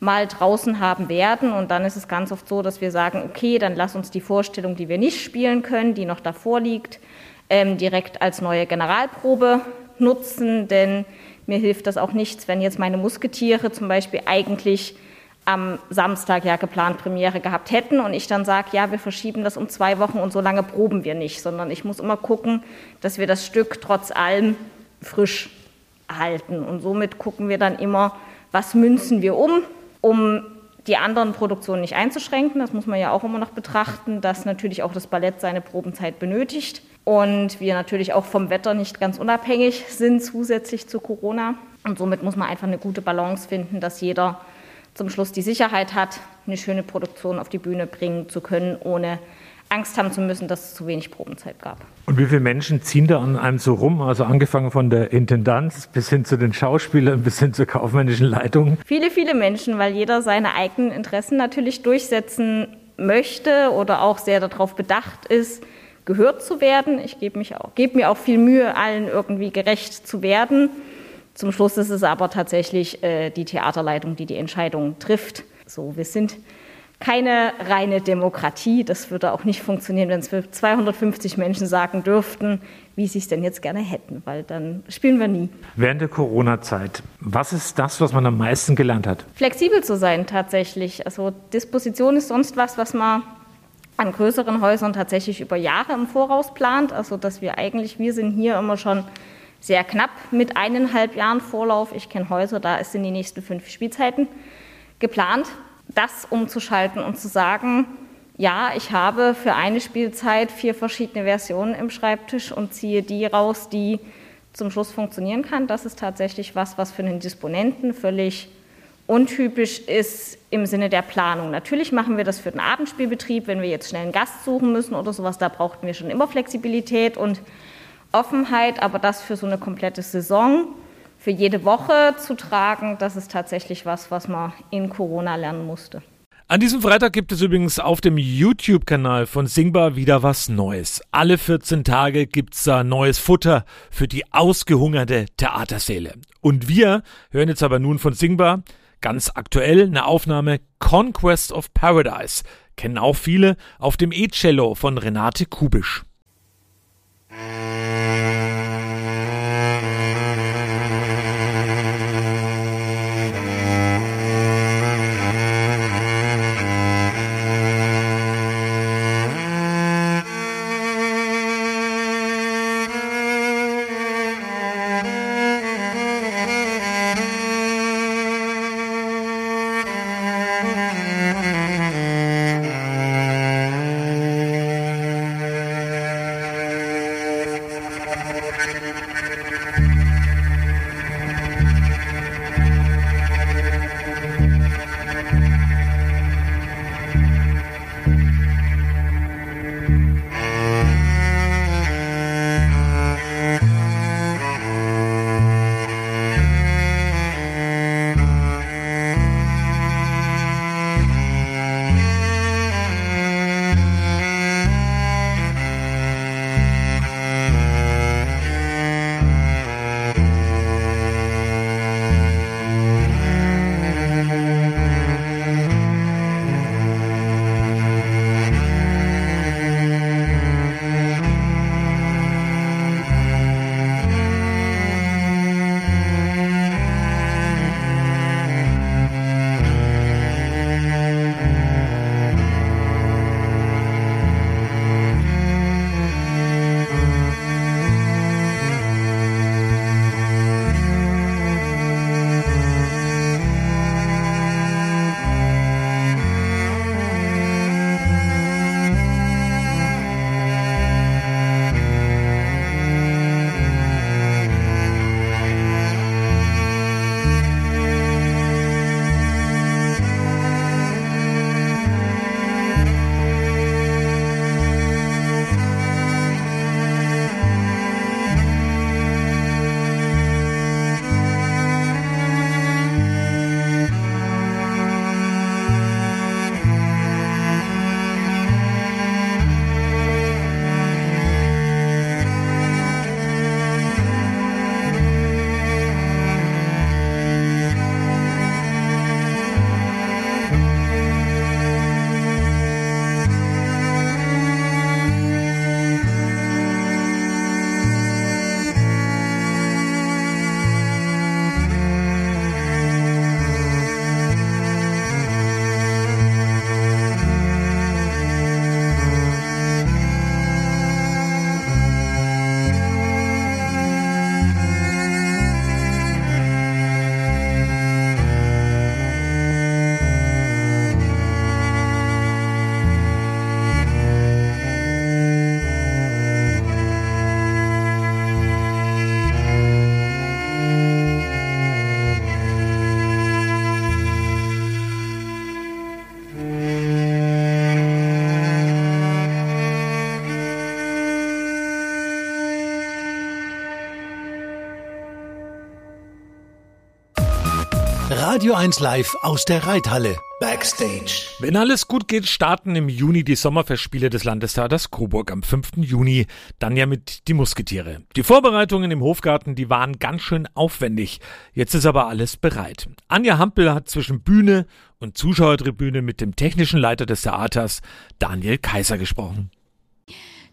mal draußen haben werden. Und dann ist es ganz oft so, dass wir sagen, okay, dann lass uns die Vorstellung, die wir nicht spielen können, die noch davor liegt, ähm, direkt als neue Generalprobe nutzen, denn mir hilft das auch nichts, wenn jetzt meine Musketiere zum Beispiel eigentlich am Samstag ja geplant Premiere gehabt hätten und ich dann sage, ja, wir verschieben das um zwei Wochen und so lange proben wir nicht, sondern ich muss immer gucken, dass wir das Stück trotz allem frisch halten. Und somit gucken wir dann immer, was münzen wir um, um die anderen Produktionen nicht einzuschränken. Das muss man ja auch immer noch betrachten, dass natürlich auch das Ballett seine Probenzeit benötigt und wir natürlich auch vom Wetter nicht ganz unabhängig sind zusätzlich zu Corona. Und somit muss man einfach eine gute Balance finden, dass jeder zum Schluss die Sicherheit hat, eine schöne Produktion auf die Bühne bringen zu können, ohne Angst haben zu müssen, dass es zu wenig Probenzeit gab. Und wie viele Menschen ziehen da an einem so rum? Also angefangen von der Intendanz bis hin zu den Schauspielern, bis hin zur kaufmännischen Leitung? Viele, viele Menschen, weil jeder seine eigenen Interessen natürlich durchsetzen möchte oder auch sehr darauf bedacht ist, gehört zu werden. Ich gebe, gebe mir auch viel Mühe, allen irgendwie gerecht zu werden. Zum Schluss ist es aber tatsächlich äh, die Theaterleitung, die die Entscheidung trifft. So, wir sind keine reine Demokratie. Das würde auch nicht funktionieren, wenn es für 250 Menschen sagen dürften, wie sie es denn jetzt gerne hätten, weil dann spielen wir nie. Während der Corona-Zeit, was ist das, was man am meisten gelernt hat? Flexibel zu sein tatsächlich. Also Disposition ist sonst was, was man an größeren Häusern tatsächlich über Jahre im Voraus plant. Also dass wir eigentlich, wir sind hier immer schon sehr knapp mit eineinhalb Jahren Vorlauf. Ich kenne Häuser, da sind die nächsten fünf Spielzeiten geplant. Das umzuschalten und zu sagen, ja, ich habe für eine Spielzeit vier verschiedene Versionen im Schreibtisch und ziehe die raus, die zum Schluss funktionieren kann. Das ist tatsächlich was, was für einen Disponenten völlig untypisch ist im Sinne der Planung. Natürlich machen wir das für den Abendspielbetrieb, wenn wir jetzt schnell einen Gast suchen müssen oder sowas, da brauchten wir schon immer Flexibilität und Offenheit, aber das für so eine komplette Saison, für jede Woche zu tragen, das ist tatsächlich was, was man in Corona lernen musste. An diesem Freitag gibt es übrigens auf dem YouTube-Kanal von Singbar wieder was Neues. Alle 14 Tage gibt's da neues Futter für die ausgehungerte Theaterseele. Und wir hören jetzt aber nun von Singbar ganz aktuell eine Aufnahme Conquest of Paradise. Kennen auch viele auf dem E-Cello von Renate Kubisch. Radio 1 Live aus der Reithalle. Backstage. Wenn alles gut geht, starten im Juni die Sommerfestspiele des Landestheaters Coburg am 5. Juni, dann ja mit Die Musketiere. Die Vorbereitungen im Hofgarten, die waren ganz schön aufwendig. Jetzt ist aber alles bereit. Anja Hampel hat zwischen Bühne und Zuschauertribüne mit dem technischen Leiter des Theaters, Daniel Kaiser, gesprochen.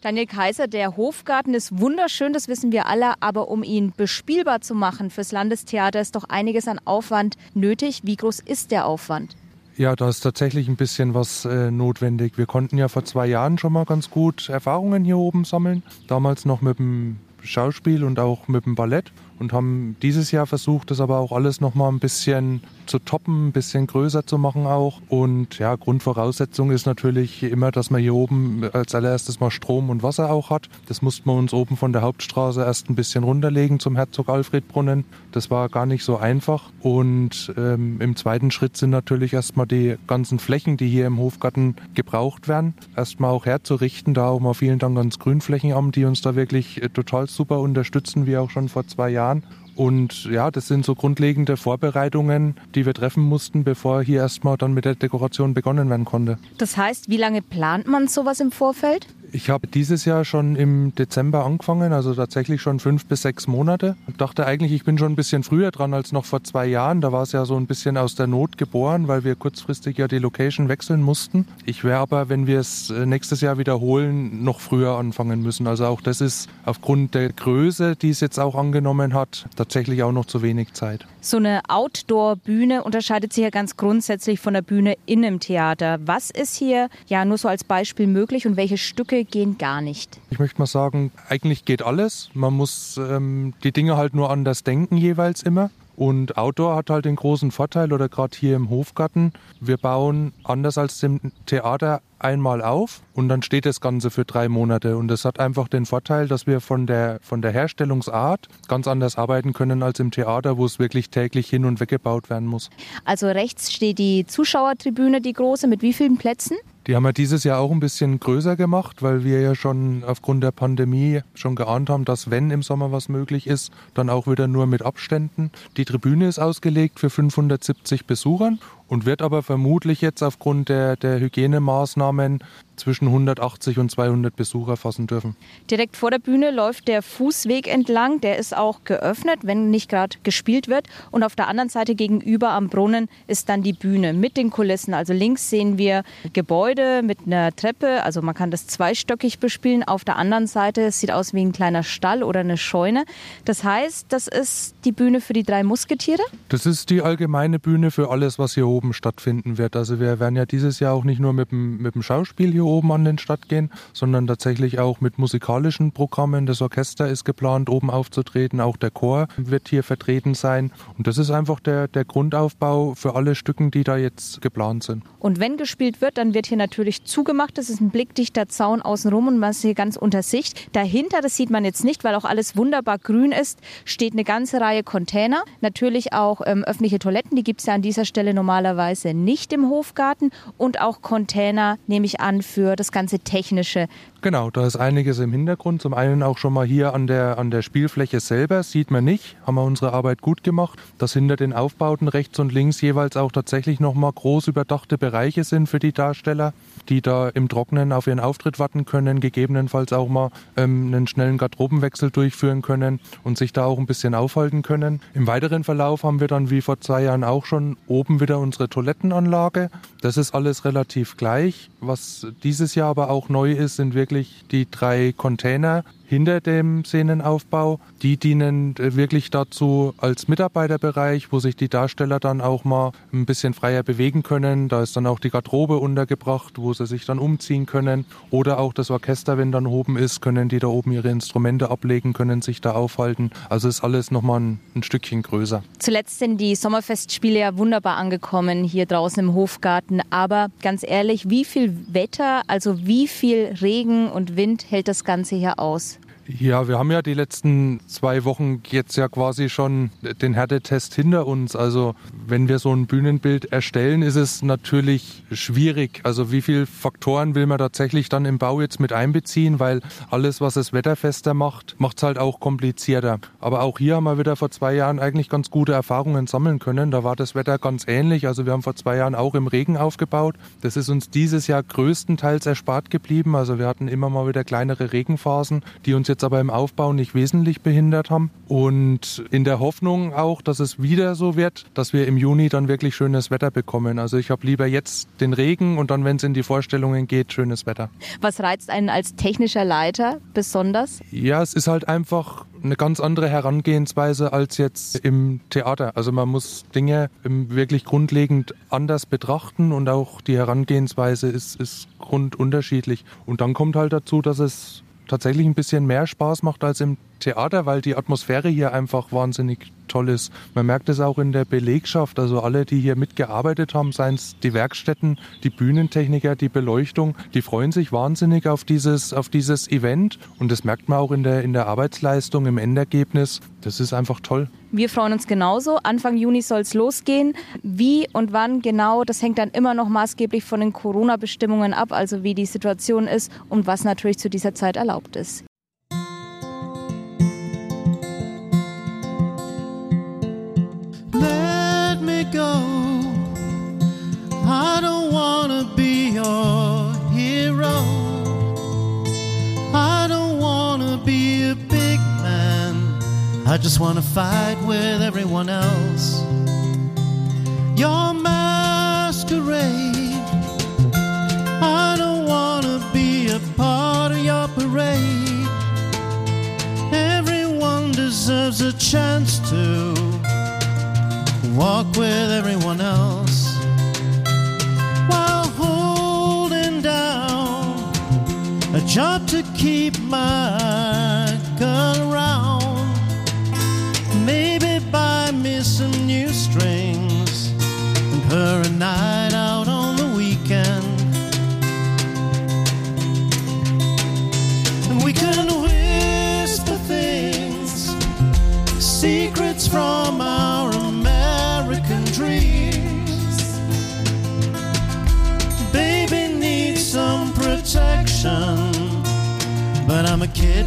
Daniel Kaiser, der Hofgarten ist wunderschön, das wissen wir alle, aber um ihn bespielbar zu machen fürs Landestheater ist doch einiges an Aufwand nötig. Wie groß ist der Aufwand? Ja, da ist tatsächlich ein bisschen was äh, notwendig. Wir konnten ja vor zwei Jahren schon mal ganz gut Erfahrungen hier oben sammeln. Damals noch mit dem Schauspiel und auch mit dem Ballett. und haben dieses Jahr versucht, das aber auch alles nochmal ein bisschen zu toppen, ein bisschen größer zu machen auch. Und ja, Grundvoraussetzung ist natürlich immer, dass man hier oben als allererstes mal Strom und Wasser auch hat. Das mussten wir uns oben von der Hauptstraße erst ein bisschen runterlegen zum Herzog Alfred Brunnen. Das war gar nicht so einfach. Und ähm, im zweiten Schritt sind natürlich erstmal die ganzen Flächen, die hier im Hofgarten gebraucht werden, erstmal auch herzurichten. Da auch mal vielen Dank ans Grünflächenamt, die uns da wirklich äh, total super unterstützen, wie auch schon vor zwei Jahren. Und ja, das sind so grundlegende Vorbereitungen, die wir treffen mussten, bevor hier erstmal dann mit der Dekoration begonnen werden konnte. Das heißt, wie lange plant man sowas im Vorfeld? Ich habe dieses Jahr schon im Dezember angefangen, also tatsächlich schon fünf bis sechs Monate. Ich dachte eigentlich, ich bin schon ein bisschen früher dran als noch vor zwei Jahren. Da war es ja so ein bisschen aus der Not geboren, weil wir kurzfristig ja die Location wechseln mussten. Ich wäre aber, wenn wir es äh, nächstes Jahr wiederholen, noch früher anfangen müssen. Also auch das ist aufgrund der Größe, die es jetzt auch angenommen hat, tatsächlich auch noch zu wenig Zeit. So eine Outdoor-Bühne unterscheidet sich ja ganz grundsätzlich von der Bühne in einem Theater. Was ist hier ja nur so als Beispiel möglich und welche Stücke gehen gar nicht? Ich möchte mal sagen, eigentlich geht alles. Man muss ähm, die Dinge halt nur anders denken jeweils immer. Und Outdoor hat halt den großen Vorteil, oder gerade hier im Hofgarten, wir bauen anders als im Theater einmal auf und dann steht das Ganze für drei Monate. Und das hat einfach den Vorteil, dass wir von der, von der Herstellungsart ganz anders arbeiten können als im Theater, wo es wirklich täglich hin und weggebaut werden muss. Also rechts steht die Zuschauertribüne, die große, mit wie vielen Plätzen? Die haben wir dieses Jahr auch ein bisschen größer gemacht, weil wir ja schon aufgrund der Pandemie schon geahnt haben, dass wenn im Sommer was möglich ist, dann auch wieder nur mit Abständen. Die Tribüne ist ausgelegt für 570 Besuchern und wird aber vermutlich jetzt aufgrund der, der Hygienemaßnahmen zwischen 180 und 200 Besucher fassen dürfen. Direkt vor der Bühne läuft der Fußweg entlang. Der ist auch geöffnet, wenn nicht gerade gespielt wird. Und auf der anderen Seite gegenüber am Brunnen ist dann die Bühne mit den Kulissen. Also links sehen wir Gebäude mit einer Treppe. Also man kann das zweistöckig bespielen. Auf der anderen Seite es sieht aus wie ein kleiner Stall oder eine Scheune. Das heißt, das ist die Bühne für die drei Musketiere? Das ist die allgemeine Bühne für alles, was hier oben stattfinden wird. Also wir werden ja dieses Jahr auch nicht nur mit dem, mit dem Schauspiel hier oben an den Start gehen, sondern tatsächlich auch mit musikalischen Programmen. Das Orchester ist geplant, oben aufzutreten, auch der Chor wird hier vertreten sein. Und das ist einfach der, der Grundaufbau für alle Stücken, die da jetzt geplant sind. Und wenn gespielt wird, dann wird hier natürlich zugemacht. Das ist ein blickdichter Zaun außenrum und man ist hier ganz unter Sicht. Dahinter, das sieht man jetzt nicht, weil auch alles wunderbar grün ist, steht eine ganze Reihe Container. Natürlich auch ähm, öffentliche Toiletten, die gibt es ja an dieser Stelle normalerweise nicht im Hofgarten. Und auch Container, nehme ich an, für das ganze Technische. Genau, da ist einiges im Hintergrund. Zum einen auch schon mal hier an der, an der Spielfläche selber, sieht man nicht, haben wir unsere Arbeit gut gemacht, dass hinter den Aufbauten rechts und links jeweils auch tatsächlich nochmal groß überdachte Bereiche sind für die Darsteller, die da im Trocknen auf ihren Auftritt warten können, gegebenenfalls auch mal ähm, einen schnellen Garderobenwechsel durchführen können und sich da auch ein bisschen aufhalten können. Im weiteren Verlauf haben wir dann wie vor zwei Jahren auch schon oben wieder unsere Toilettenanlage. Das ist alles relativ gleich. Was dieses Jahr aber auch neu ist, sind wirklich wirklich die drei Container hinter dem Szenenaufbau. Die dienen äh, wirklich dazu als Mitarbeiterbereich, wo sich die Darsteller dann auch mal ein bisschen freier bewegen können. Da ist dann auch die Garderobe untergebracht, wo sie sich dann umziehen können. Oder auch das Orchester, wenn dann oben ist, können die da oben ihre Instrumente ablegen, können sich da aufhalten. Also ist alles nochmal ein, ein Stückchen größer. Zuletzt sind die Sommerfestspiele ja wunderbar angekommen hier draußen im Hofgarten. Aber ganz ehrlich, wie viel Wetter, also wie viel Regen und Wind hält das Ganze hier aus? Ja, wir haben ja die letzten zwei Wochen jetzt ja quasi schon den Härtetest hinter uns. Also wenn wir so ein Bühnenbild erstellen, ist es natürlich schwierig. Also wie viele Faktoren will man tatsächlich dann im Bau jetzt mit einbeziehen, weil alles, was es wetterfester macht, macht es halt auch komplizierter. Aber auch hier haben wir wieder vor zwei Jahren eigentlich ganz gute Erfahrungen sammeln können. Da war das Wetter ganz ähnlich. Also wir haben vor zwei Jahren auch im Regen aufgebaut. Das ist uns dieses Jahr größtenteils erspart geblieben. Also wir hatten immer mal wieder kleinere Regenphasen, die uns jetzt jetzt aber im Aufbau nicht wesentlich behindert haben. Und in der Hoffnung auch, dass es wieder so wird, dass wir im Juni dann wirklich schönes Wetter bekommen. Also ich habe lieber jetzt den Regen und dann, wenn es in die Vorstellungen geht, schönes Wetter. Was reizt einen als technischer Leiter besonders? Ja, es ist halt einfach eine ganz andere Herangehensweise als jetzt im Theater. Also man muss Dinge wirklich grundlegend anders betrachten und auch die Herangehensweise ist, ist grundunterschiedlich. Und dann kommt halt dazu, dass es tatsächlich ein bisschen mehr Spaß macht als im Theater, weil die Atmosphäre hier einfach wahnsinnig toll ist. Man merkt es auch in der Belegschaft, also alle, die hier mitgearbeitet haben, seien es die Werkstätten, die Bühnentechniker, die Beleuchtung, die freuen sich wahnsinnig auf dieses, auf dieses Event und das merkt man auch in der, in der Arbeitsleistung, im Endergebnis. Das ist einfach toll. Wir freuen uns genauso. Anfang Juni soll es losgehen. Wie und wann genau, das hängt dann immer noch maßgeblich von den Corona-Bestimmungen ab, also wie die Situation ist und was natürlich zu dieser Zeit erlaubt ist. I just wanna fight with everyone else. Your masquerade. I don't wanna be a part of your parade. Everyone deserves a chance to walk with everyone else while holding down a job to keep my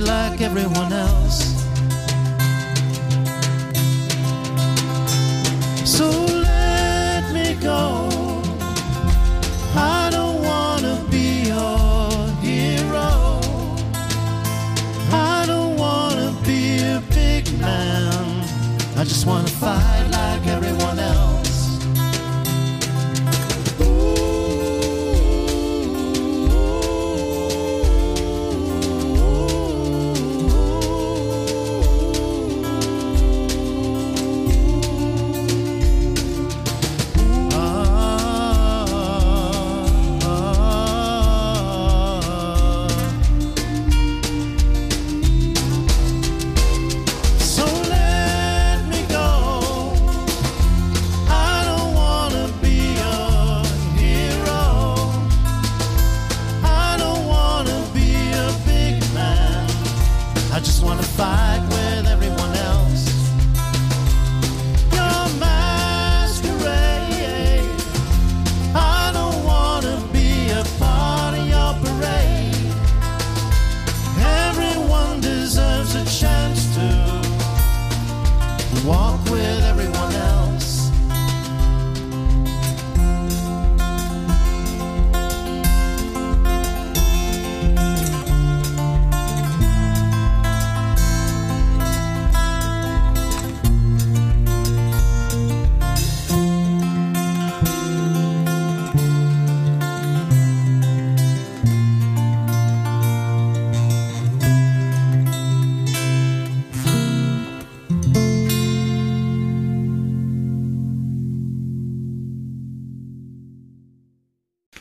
like everyone else.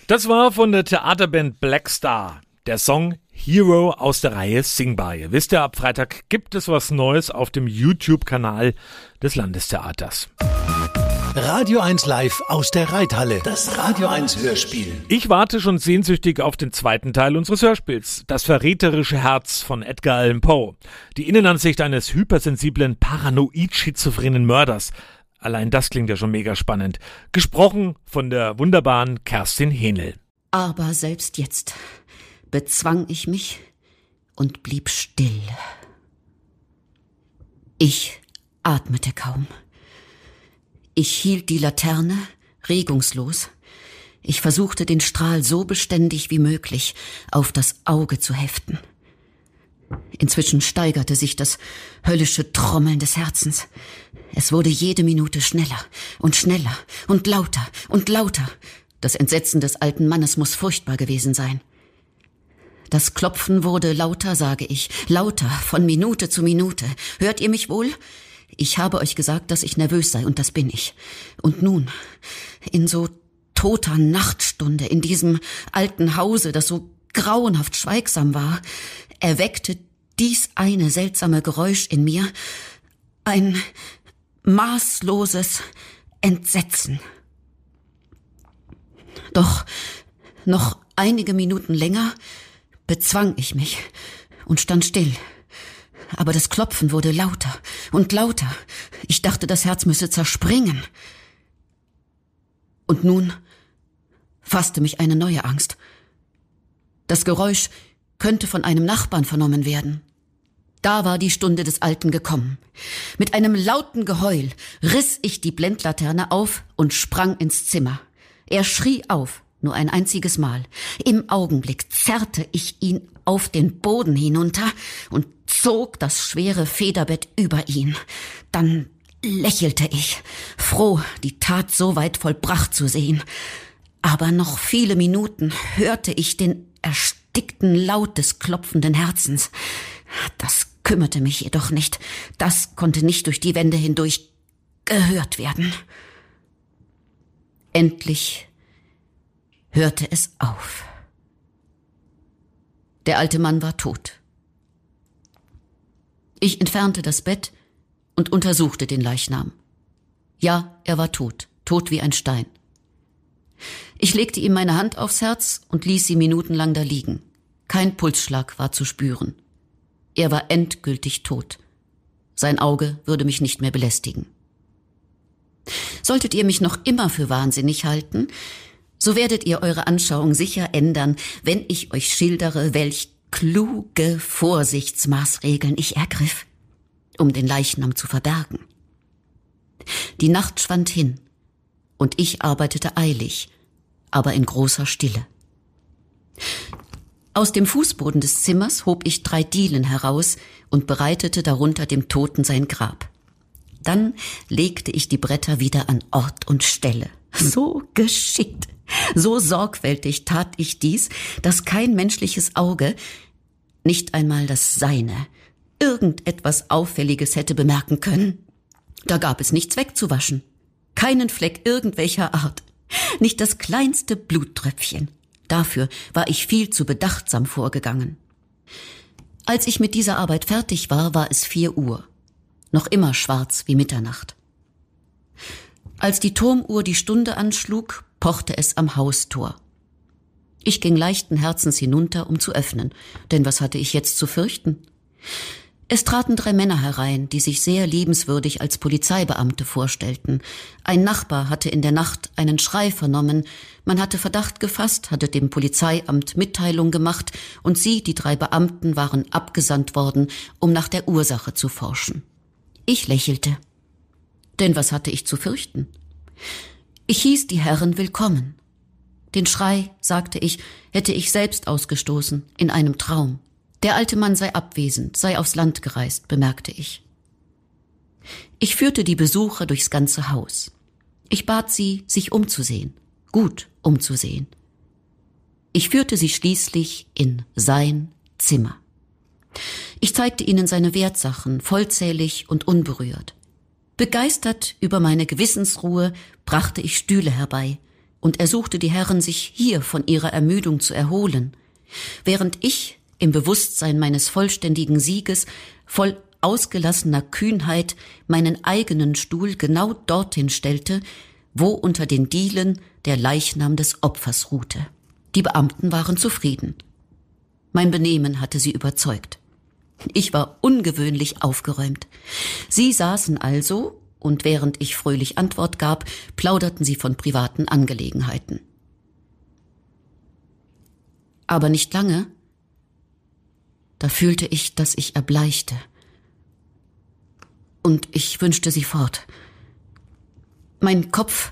Das war von der Theaterband Blackstar. Der Song Hero aus der Reihe Singbar. Ihr wisst ja, ab Freitag gibt es was Neues auf dem YouTube-Kanal des Landestheaters. Radio 1 Live aus der Reithalle. Das Radio 1 Hörspiel. Ich warte schon sehnsüchtig auf den zweiten Teil unseres Hörspiels, Das verräterische Herz von Edgar Allan Poe. Die Innenansicht eines hypersensiblen, paranoid-schizophrenen Mörders. Allein das klingt ja schon mega spannend. Gesprochen von der wunderbaren Kerstin Hähnel. Aber selbst jetzt bezwang ich mich und blieb still. Ich atmete kaum. Ich hielt die Laterne regungslos. Ich versuchte den Strahl so beständig wie möglich auf das Auge zu heften. Inzwischen steigerte sich das höllische Trommeln des Herzens. Es wurde jede Minute schneller und schneller und lauter und lauter. Das Entsetzen des alten Mannes muss furchtbar gewesen sein. Das Klopfen wurde lauter, sage ich, lauter, von Minute zu Minute. Hört ihr mich wohl? Ich habe euch gesagt, dass ich nervös sei, und das bin ich. Und nun, in so toter Nachtstunde, in diesem alten Hause, das so grauenhaft schweigsam war, erweckte dies eine seltsame Geräusch in mir ein maßloses Entsetzen. Doch noch einige Minuten länger bezwang ich mich und stand still. Aber das Klopfen wurde lauter und lauter. Ich dachte, das Herz müsse zerspringen. Und nun fasste mich eine neue Angst. Das Geräusch könnte von einem Nachbarn vernommen werden. Da war die Stunde des Alten gekommen. Mit einem lauten Geheul riss ich die Blendlaterne auf und sprang ins Zimmer. Er schrie auf, nur ein einziges Mal. Im Augenblick zerrte ich ihn auf den Boden hinunter und zog das schwere Federbett über ihn. Dann lächelte ich, froh, die Tat so weit vollbracht zu sehen. Aber noch viele Minuten hörte ich den erstickten Laut des klopfenden Herzens. Das kümmerte mich jedoch nicht. Das konnte nicht durch die Wände hindurch gehört werden. Endlich hörte es auf. Der alte Mann war tot. Ich entfernte das Bett und untersuchte den Leichnam. Ja, er war tot, tot wie ein Stein. Ich legte ihm meine Hand aufs Herz und ließ sie minutenlang da liegen. Kein Pulsschlag war zu spüren. Er war endgültig tot. Sein Auge würde mich nicht mehr belästigen. Solltet ihr mich noch immer für wahnsinnig halten, so werdet ihr eure Anschauung sicher ändern, wenn ich euch schildere, welch kluge Vorsichtsmaßregeln ich ergriff, um den Leichnam zu verbergen. Die Nacht schwand hin, und ich arbeitete eilig, aber in großer Stille. Aus dem Fußboden des Zimmers hob ich drei Dielen heraus und bereitete darunter dem Toten sein Grab. Dann legte ich die Bretter wieder an Ort und Stelle. So geschickt, so sorgfältig tat ich dies, dass kein menschliches Auge, nicht einmal das seine, irgendetwas Auffälliges hätte bemerken können. Da gab es nichts wegzuwaschen, keinen Fleck irgendwelcher Art, nicht das kleinste Bluttröpfchen. Dafür war ich viel zu bedachtsam vorgegangen. Als ich mit dieser Arbeit fertig war, war es vier Uhr. Noch immer schwarz wie Mitternacht. Als die Turmuhr die Stunde anschlug, pochte es am Haustor. Ich ging leichten Herzens hinunter, um zu öffnen, denn was hatte ich jetzt zu fürchten? Es traten drei Männer herein, die sich sehr liebenswürdig als Polizeibeamte vorstellten. Ein Nachbar hatte in der Nacht einen Schrei vernommen, man hatte Verdacht gefasst, hatte dem Polizeiamt Mitteilung gemacht, und sie, die drei Beamten, waren abgesandt worden, um nach der Ursache zu forschen. Ich lächelte. Denn was hatte ich zu fürchten? Ich hieß die Herren willkommen. Den Schrei, sagte ich, hätte ich selbst ausgestoßen, in einem Traum. Der alte Mann sei abwesend, sei aufs Land gereist, bemerkte ich. Ich führte die Besucher durchs ganze Haus. Ich bat sie, sich umzusehen, gut umzusehen. Ich führte sie schließlich in sein Zimmer. Ich zeigte ihnen seine Wertsachen, vollzählig und unberührt. Begeistert über meine Gewissensruhe brachte ich Stühle herbei und ersuchte die Herren, sich hier von ihrer Ermüdung zu erholen, während ich im Bewusstsein meines vollständigen Sieges, voll ausgelassener Kühnheit meinen eigenen Stuhl genau dorthin stellte, wo unter den Dielen der Leichnam des Opfers ruhte. Die Beamten waren zufrieden. Mein Benehmen hatte sie überzeugt. Ich war ungewöhnlich aufgeräumt. Sie saßen also, und während ich fröhlich Antwort gab, plauderten sie von privaten Angelegenheiten. Aber nicht lange, da fühlte ich, dass ich erbleichte. Und ich wünschte sie fort. Mein Kopf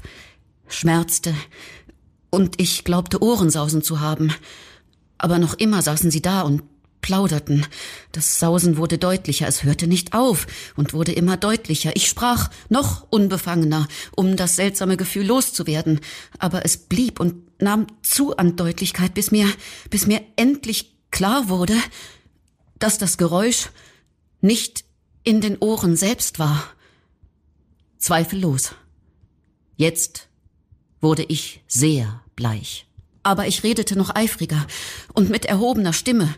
schmerzte, und ich glaubte Ohrensausen zu haben. Aber noch immer saßen sie da und plauderten. Das Sausen wurde deutlicher, es hörte nicht auf und wurde immer deutlicher. Ich sprach noch unbefangener, um das seltsame Gefühl loszuwerden, aber es blieb und nahm zu an Deutlichkeit, bis mir, bis mir endlich klar wurde, dass das Geräusch nicht in den Ohren selbst war. Zweifellos. Jetzt wurde ich sehr bleich. Aber ich redete noch eifriger und mit erhobener Stimme.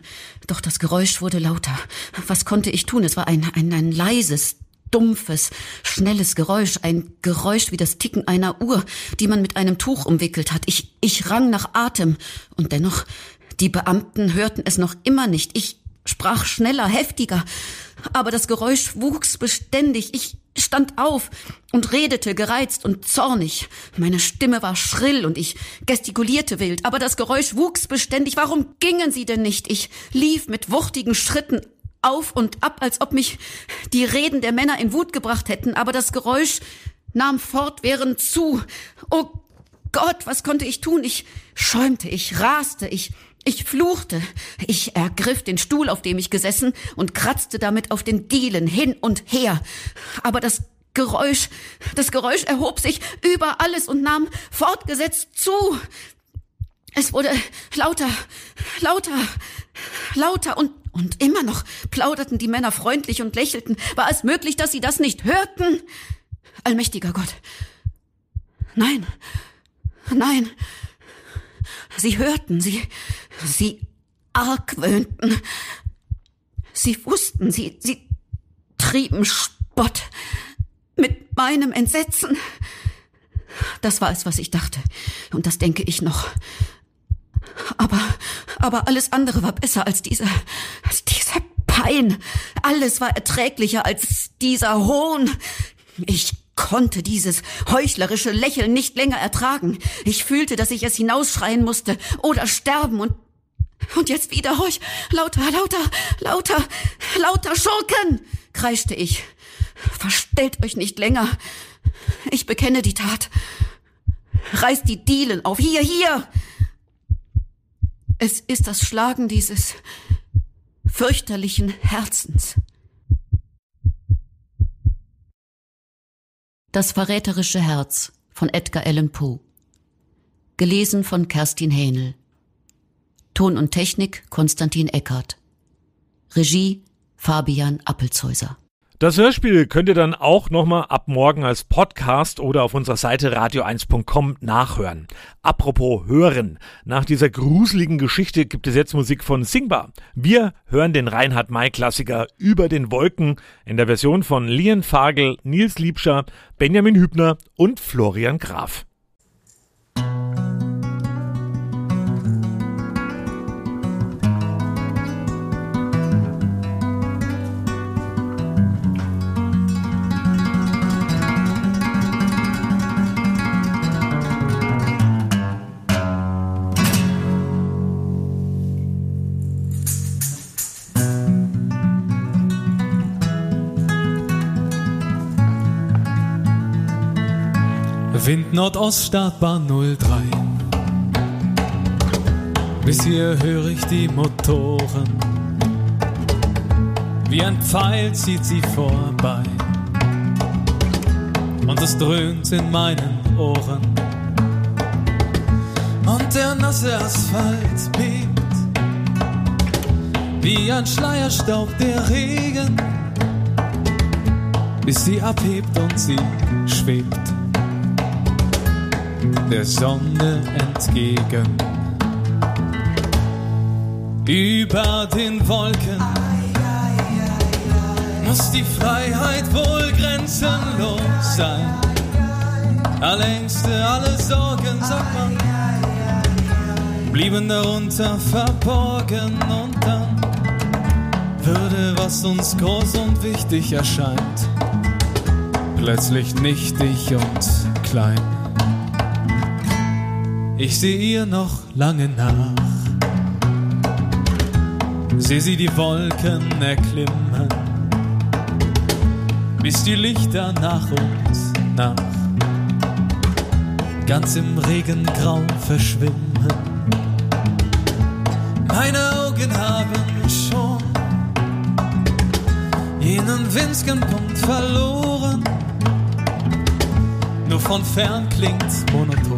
Doch das Geräusch wurde lauter. Was konnte ich tun? Es war ein, ein, ein leises, dumpfes, schnelles Geräusch, ein Geräusch wie das Ticken einer Uhr, die man mit einem Tuch umwickelt hat. Ich, ich rang nach Atem und dennoch, die Beamten hörten es noch immer nicht. Ich sprach schneller, heftiger, aber das Geräusch wuchs beständig. Ich stand auf und redete gereizt und zornig. Meine Stimme war schrill und ich gestikulierte wild, aber das Geräusch wuchs beständig. Warum gingen sie denn nicht? Ich lief mit wuchtigen Schritten auf und ab, als ob mich die Reden der Männer in Wut gebracht hätten, aber das Geräusch nahm fortwährend zu. Oh Gott, was konnte ich tun? Ich schäumte, ich raste, ich ich fluchte. Ich ergriff den Stuhl, auf dem ich gesessen, und kratzte damit auf den Dielen hin und her. Aber das Geräusch, das Geräusch erhob sich über alles und nahm fortgesetzt zu. Es wurde lauter, lauter, lauter und, und immer noch plauderten die Männer freundlich und lächelten. War es möglich, dass sie das nicht hörten? Allmächtiger Gott. Nein, nein. Sie hörten, sie, sie argwöhnten. Sie wussten, sie, sie trieben Spott mit meinem Entsetzen. Das war es, was ich dachte. Und das denke ich noch. Aber, aber alles andere war besser als diese, als diese Pein. Alles war erträglicher als dieser Hohn. Ich konnte dieses heuchlerische Lächeln nicht länger ertragen. Ich fühlte, dass ich es hinausschreien musste oder sterben und und jetzt wieder heuch, lauter, lauter, lauter, lauter Schurken, kreischte ich. Verstellt euch nicht länger. Ich bekenne die Tat. Reißt die Dielen auf. Hier, hier. Es ist das Schlagen dieses fürchterlichen Herzens. Das verräterische Herz von Edgar Allan Poe. Gelesen von Kerstin Hähnel. Ton und Technik Konstantin Eckert. Regie Fabian Appelzhäuser. Das Hörspiel könnt ihr dann auch nochmal ab morgen als Podcast oder auf unserer Seite radio1.com nachhören. Apropos hören. Nach dieser gruseligen Geschichte gibt es jetzt Musik von Singbar. Wir hören den Reinhard May Klassiker Über den Wolken in der Version von Lian Fagel, Nils Liebscher, Benjamin Hübner und Florian Graf. Wind Nordost Startbahn 03. Bis hier höre ich die Motoren. Wie ein Pfeil zieht sie vorbei. Und es dröhnt in meinen Ohren. Und der nasse Asphalt bebt. Wie ein Schleierstaub der Regen. Bis sie abhebt und sie schwebt der Sonne entgegen. Über den Wolken muss die Freiheit wohl grenzenlos sein. Alle Ängste, alle Sorgen, sagt man, blieben darunter verborgen und dann würde, was uns groß und wichtig erscheint, plötzlich nichtig und klein. Ich seh ihr noch lange nach. Seh sie die Wolken erklimmen, bis die Lichter nach und nach ganz im Regengrau verschwimmen. Meine Augen haben schon jenen winzigen Punkt verloren. Nur von fern klingt monoton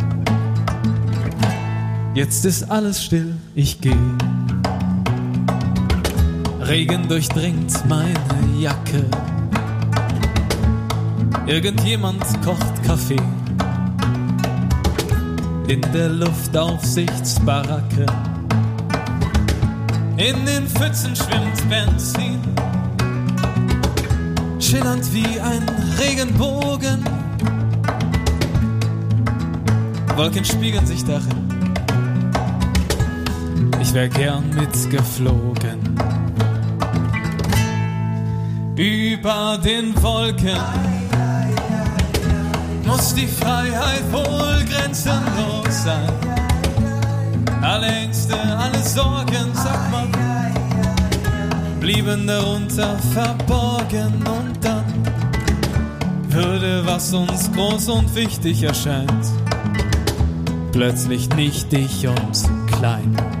Jetzt ist alles still, ich geh. Regen durchdringt meine Jacke. Irgendjemand kocht Kaffee. In der Luftaufsichtsbaracke. In den Pfützen schwimmt Benzin. Schillernd wie ein Regenbogen. Wolken spiegeln sich darin. Ich wär gern mitgeflogen. Über den Wolken muss die Freiheit wohl grenzenlos sein. Alle Ängste, alle Sorgen, sag mal, blieben darunter verborgen und dann würde, was uns groß und wichtig erscheint, plötzlich nichtig und klein.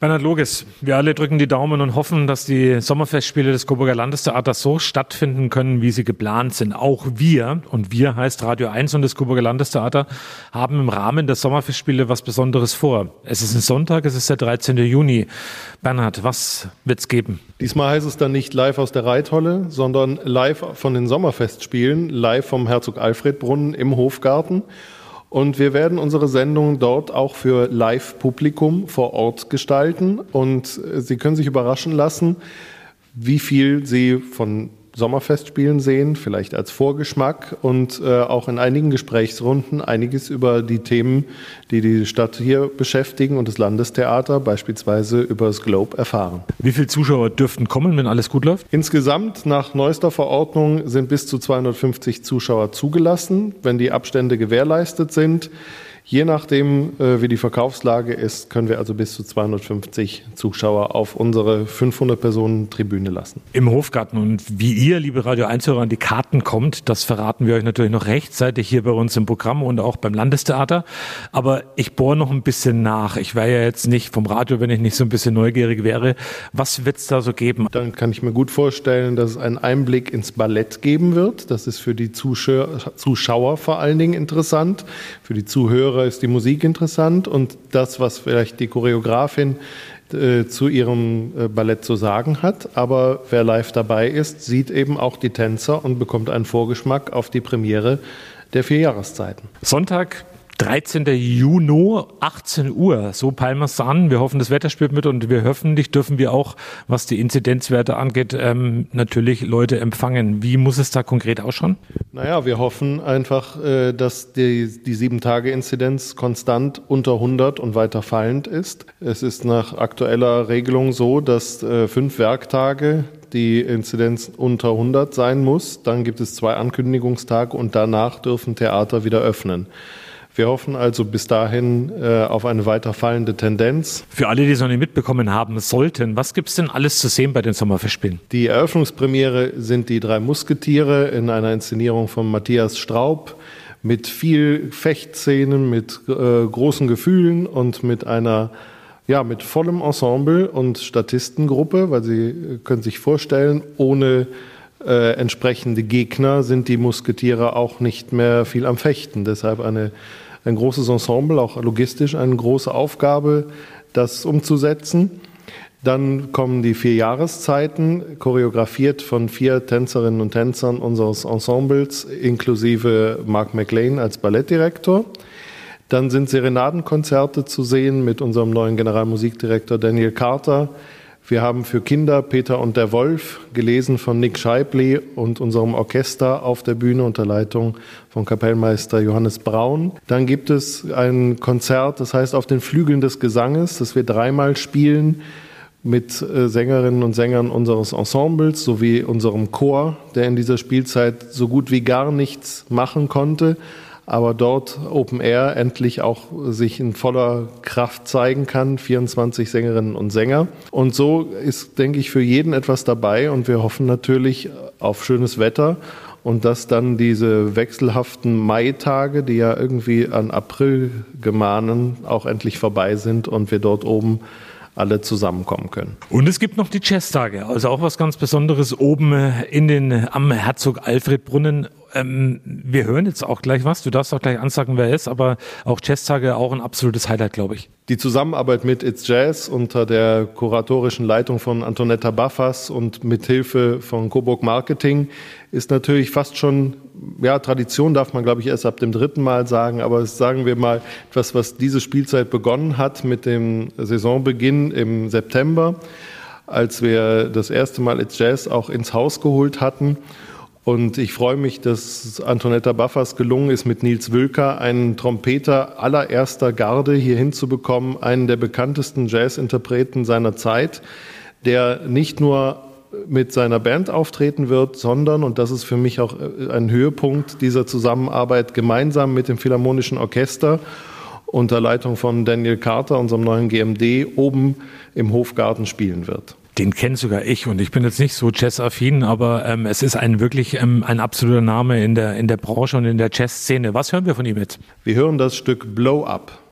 Bernhard Loges, wir alle drücken die Daumen und hoffen, dass die Sommerfestspiele des Coburger Landestheaters so stattfinden können, wie sie geplant sind. Auch wir, und wir heißt Radio 1 und das Coburger Landestheater, haben im Rahmen der Sommerfestspiele was Besonderes vor. Es ist ein Sonntag, es ist der 13. Juni. Bernhard, was wird's geben? Diesmal heißt es dann nicht live aus der Reitholle, sondern live von den Sommerfestspielen, live vom Herzog Alfred Brunnen im Hofgarten. Und wir werden unsere Sendung dort auch für Live-Publikum vor Ort gestalten. Und äh, Sie können sich überraschen lassen, wie viel Sie von Sommerfestspielen sehen, vielleicht als Vorgeschmack und äh, auch in einigen Gesprächsrunden einiges über die Themen, die die Stadt hier beschäftigen und das Landestheater, beispielsweise über das Globe, erfahren. Wie viele Zuschauer dürften kommen, wenn alles gut läuft? Insgesamt nach neuester Verordnung sind bis zu 250 Zuschauer zugelassen, wenn die Abstände gewährleistet sind. Je nachdem, äh, wie die Verkaufslage ist, können wir also bis zu 250 Zuschauer auf unsere 500 Personen Tribüne lassen. Im Hofgarten. Und wie ihr, liebe Radio 1-Hörer, an die Karten kommt, das verraten wir euch natürlich noch rechtzeitig hier bei uns im Programm und auch beim Landestheater. Aber ich bohre noch ein bisschen nach. Ich wäre ja jetzt nicht vom Radio, wenn ich nicht so ein bisschen neugierig wäre. Was wird es da so geben? Dann kann ich mir gut vorstellen, dass es einen Einblick ins Ballett geben wird. Das ist für die Zuschauer vor allen Dingen interessant. Für die Zuhörer ist die Musik interessant und das, was vielleicht die Choreografin äh, zu ihrem äh, Ballett zu sagen hat. Aber wer live dabei ist, sieht eben auch die Tänzer und bekommt einen Vorgeschmack auf die Premiere der vier Jahreszeiten. Sonntag, 13. Juni, 18 Uhr. So es an. Wir hoffen, das Wetter spielt mit und wir hoffentlich dürfen wir auch, was die Inzidenzwerte angeht, ähm, natürlich Leute empfangen. Wie muss es da konkret ausschauen? Naja, wir hoffen einfach, äh, dass die, die Sieben-Tage-Inzidenz konstant unter 100 und weiter fallend ist. Es ist nach aktueller Regelung so, dass äh, fünf Werktage die Inzidenz unter 100 sein muss. Dann gibt es zwei Ankündigungstage und danach dürfen Theater wieder öffnen. Wir hoffen also bis dahin äh, auf eine weiter fallende Tendenz. Für alle, die es noch nicht mitbekommen haben sollten, was gibt es denn alles zu sehen bei den Sommerfestspielen? Die Eröffnungspremiere sind die drei Musketiere in einer Inszenierung von Matthias Straub mit viel Fechtszenen, mit äh, großen Gefühlen und mit einer ja, mit vollem Ensemble und Statistengruppe, weil Sie können sich vorstellen, ohne äh, entsprechende Gegner sind die Musketiere auch nicht mehr viel am Fechten. Deshalb eine, ein großes Ensemble, auch logistisch eine große Aufgabe, das umzusetzen. Dann kommen die vier Jahreszeiten, choreografiert von vier Tänzerinnen und Tänzern unseres Ensembles, inklusive Mark McLean als Ballettdirektor. Dann sind Serenadenkonzerte zu sehen mit unserem neuen Generalmusikdirektor Daniel Carter Wir haben für Kinder Peter und der Wolf, gelesen von Nick Scheibli und unserem Orchester auf der Bühne unter Leitung von Kapellmeister Johannes Braun. Dann gibt es ein Konzert, das heißt auf den Flügeln des Gesanges, das wir dreimal spielen mit äh, Sängerinnen und Sängern unseres Ensembles sowie unserem Chor, der in dieser Spielzeit so gut wie gar nichts machen konnte, aber dort Open Air endlich auch sich in voller Kraft zeigen kann. 24 Sängerinnen und Sänger. Und so ist, denke ich, für jeden etwas dabei und wir hoffen natürlich auf schönes Wetter und dass dann diese wechselhaften Maitage, die ja irgendwie an April gemahnen, auch endlich vorbei sind und wir dort oben alle zusammenkommen können. Und es gibt noch die Jazztage, also auch was ganz Besonderes oben in den am Herzog Alfred Brunnen. Ähm, wir hören jetzt auch gleich was. Du darfst auch gleich ansagen, wer ist, aber auch Jazztage auch ein absolutes Highlight, glaube ich. Die Zusammenarbeit mit It's Jazz unter der kuratorischen Leitung von Antonetta Baffas und mit Hilfe von Coburg Marketing ist natürlich fast schon, ja, Tradition darf man, glaube ich, erst ab dem dritten Mal sagen, aber sagen wir mal etwas, was diese Spielzeit begonnen hat mit dem Saisonbeginn im September, als wir das erste Mal It's Jazz auch ins Haus geholt hatten. Und ich freue mich, dass Antonetta Baffers gelungen ist, mit Nils Wülker einen Trompeter allererster Garde hier hinzubekommen, einen der bekanntesten Jazzinterpreten seiner Zeit, der nicht nur mit seiner Band auftreten wird, sondern, und das ist für mich auch ein Höhepunkt dieser Zusammenarbeit, gemeinsam mit dem Philharmonischen Orchester unter Leitung von Daniel Carter, unserem neuen GMD, oben im Hofgarten spielen wird. Den kennt sogar ich und ich bin jetzt nicht so jazzaffin, aber ähm, es ist ein wirklich ähm, ein absoluter Name in der, in der Branche und in der Jazzszene. Was hören wir von ihm jetzt? Wir hören das Stück Blow Up.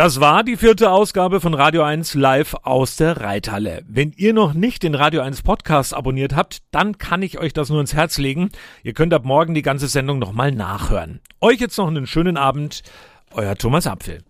Das war die vierte Ausgabe von Radio 1 live aus der Reithalle. Wenn ihr noch nicht den Radio 1 Podcast abonniert habt, dann kann ich euch das nur ins Herz legen. Ihr könnt ab morgen die ganze Sendung nochmal nachhören. Euch jetzt noch einen schönen Abend. Euer Thomas Apfel.